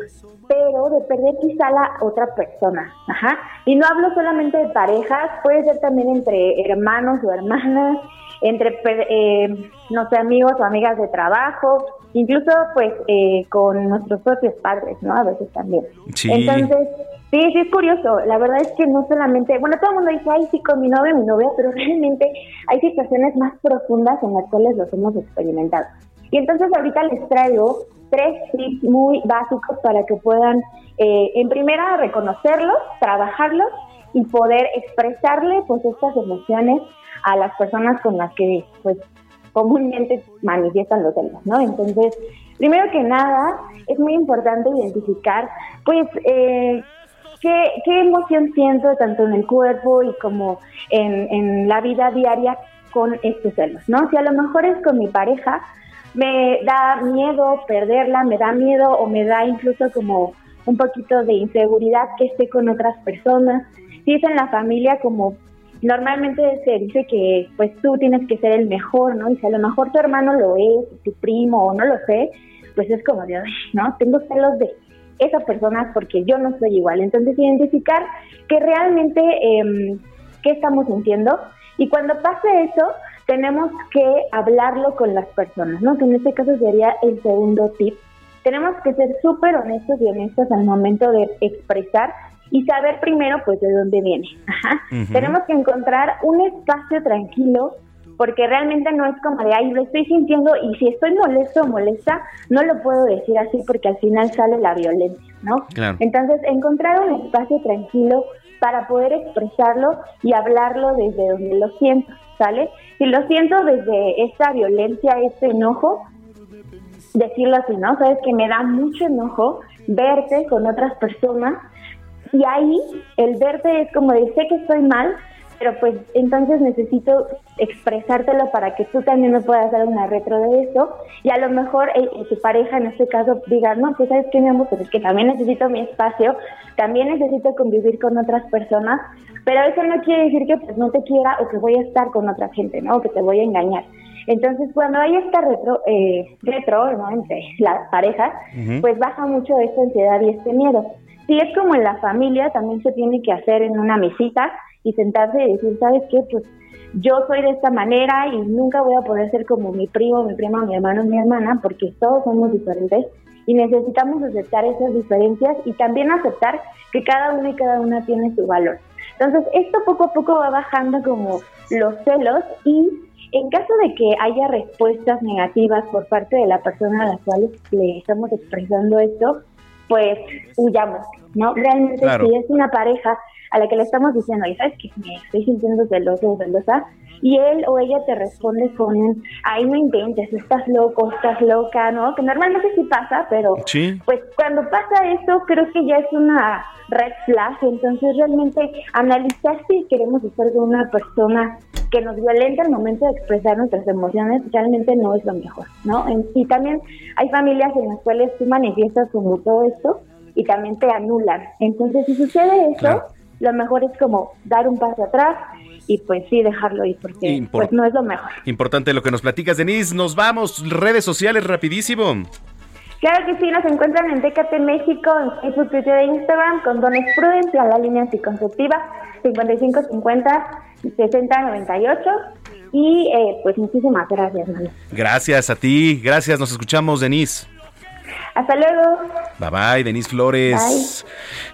S31: pero de perder quizá la otra persona. Ajá. Y no hablo solamente de parejas, puede ser también entre hermanos o hermanas, entre, eh, no sé, amigos o amigas de trabajo, incluso pues eh, con nuestros propios padres, ¿no? A veces también. Entonces, sí, sí es curioso. La verdad es que no solamente, bueno, todo el mundo dice, ay, sí, con mi novia, mi novia, pero realmente hay situaciones más profundas en las cuales los hemos experimentado. Y entonces ahorita les traigo tres tips muy básicos para que puedan, eh, en primera, reconocerlos, trabajarlos y poder expresarle pues estas emociones a las personas con las que pues comúnmente manifiestan los celos, ¿no? Entonces, primero que nada, es muy importante identificar pues eh, qué, qué emoción siento tanto en el cuerpo y como en, en la vida diaria con estos celos, ¿no? Si a lo mejor es con mi pareja, me da miedo perderla, me da miedo o me da incluso como un poquito de inseguridad que esté con otras personas. Si es en la familia, como normalmente se dice que pues tú tienes que ser el mejor, ¿no? Y si a lo mejor tu hermano lo es, tu primo o no lo sé, pues es como de, ¿no? Tengo celos de esa persona porque yo no soy igual. Entonces identificar que realmente... Eh, qué estamos sintiendo. Y cuando pase eso, tenemos que hablarlo con las personas, ¿no? Que en este caso sería el segundo tip. Tenemos que ser súper honestos y honestos al momento de expresar y saber primero, pues, de dónde viene. Ajá. Tenemos que encontrar un espacio tranquilo porque realmente no es como de, ay, lo estoy sintiendo y si estoy molesto o molesta, no lo puedo decir así porque al final sale la violencia, ¿no?
S32: Claro.
S31: Entonces, encontrar un espacio tranquilo para poder expresarlo y hablarlo desde donde lo siento, ¿sale? Si lo siento desde esta violencia, este enojo, decirlo así, ¿no? Sabes que me da mucho enojo verte con otras personas y ahí el verte es como de sé que estoy mal, pero pues entonces necesito expresártelo para que tú también me puedas dar una retro de eso y a lo mejor eh, tu pareja en este caso diga, no, pues sabes qué, mi amor, pues es que también necesito mi espacio, también necesito convivir con otras personas, pero eso no quiere decir que pues no te quiera o que voy a estar con otra gente, ¿no? O que te voy a engañar. Entonces, cuando hay esta retro, eh, retro ¿no? entre las parejas, pues baja mucho esta ansiedad y este miedo. Si es como en la familia, también se tiene que hacer en una mesita y sentarse y decir, ¿sabes qué? Pues yo soy de esta manera y nunca voy a poder ser como mi primo, mi prima, mi hermano, mi hermana, porque todos somos diferentes y necesitamos aceptar esas diferencias y también aceptar que cada uno y cada una tiene su valor. Entonces, esto poco a poco va bajando como los celos y en caso de que haya respuestas negativas por parte de la persona a la cual le estamos expresando esto, pues huyamos, ¿no? Realmente
S32: Claro.
S31: si es una pareja a la que le estamos diciendo, y sabes que me estoy sintiendo celoso o celosa, y él o ella te responde con ay, no inventes, estás loco, estás loca, ¿no? Que normalmente sí pasa, pero
S1: Sí.
S31: pues cuando pasa eso creo que ya es una red flag, entonces realmente analizar si queremos estar con una persona que nos violenta al momento de expresar nuestras emociones realmente no es lo mejor, ¿no? Y también hay familias en las cuales tú manifiestas como todo esto y también te anulan. Entonces si sucede eso,
S1: Claro.
S31: Lo mejor es como dar un paso atrás y pues sí dejarlo ir porque
S1: Impor-
S31: pues no es lo mejor.
S1: Importante lo que nos platicas, Denise. Nos vamos. Redes sociales, rapidísimo.
S31: Claro que sí, nos encuentran en Tecate México, en Facebook, Twitter e Instagram, con Dones Prudence, a la línea anticonceptiva 5550 6098. Y eh, pues muchísimas gracias.
S1: Gracias a ti. Gracias. Nos escuchamos, Denise.
S31: Hasta luego.
S1: Bye bye, Denise Flores.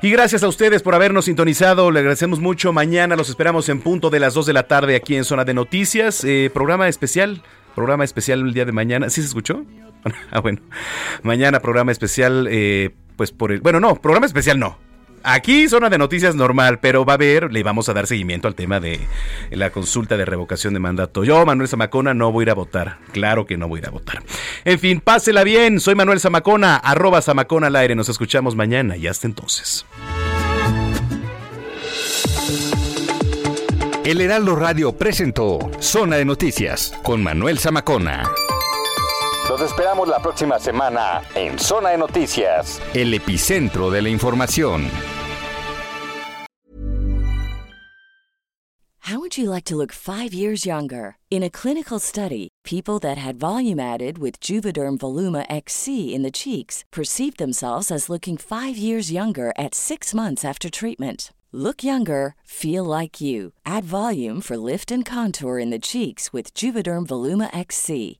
S1: Y gracias a ustedes por habernos sintonizado. Le agradecemos mucho. Mañana los esperamos en punto de las 2 de la tarde aquí en Zona de Noticias. Eh, programa especial. Programa especial el día de mañana. ¿Sí se escuchó? ah, bueno. Mañana programa especial, eh, pues por el... Bueno, no, programa especial no. Aquí zona de noticias normal, pero va a haber, le vamos a dar seguimiento al tema de la consulta de revocación de mandato. Yo, Manuel Zamacona, no voy a ir a votar. Claro que no voy a ir a votar. En fin, pásela bien. Soy Manuel Zamacona, arroba Zamacona al aire. Nos escuchamos mañana y hasta entonces.
S17: El Heraldo Radio presentó Zona de Noticias con Manuel Zamacona. Los esperamos la próxima semana en Zona de Noticias, el epicentro de la información.
S33: How would you like to look five years younger? In a clinical study, people that had volume added with Juvederm Voluma XC in the cheeks perceived themselves as looking five years younger at six months after treatment. Look younger, feel like you. Add volume for lift and contour in the cheeks with Juvederm Voluma XC.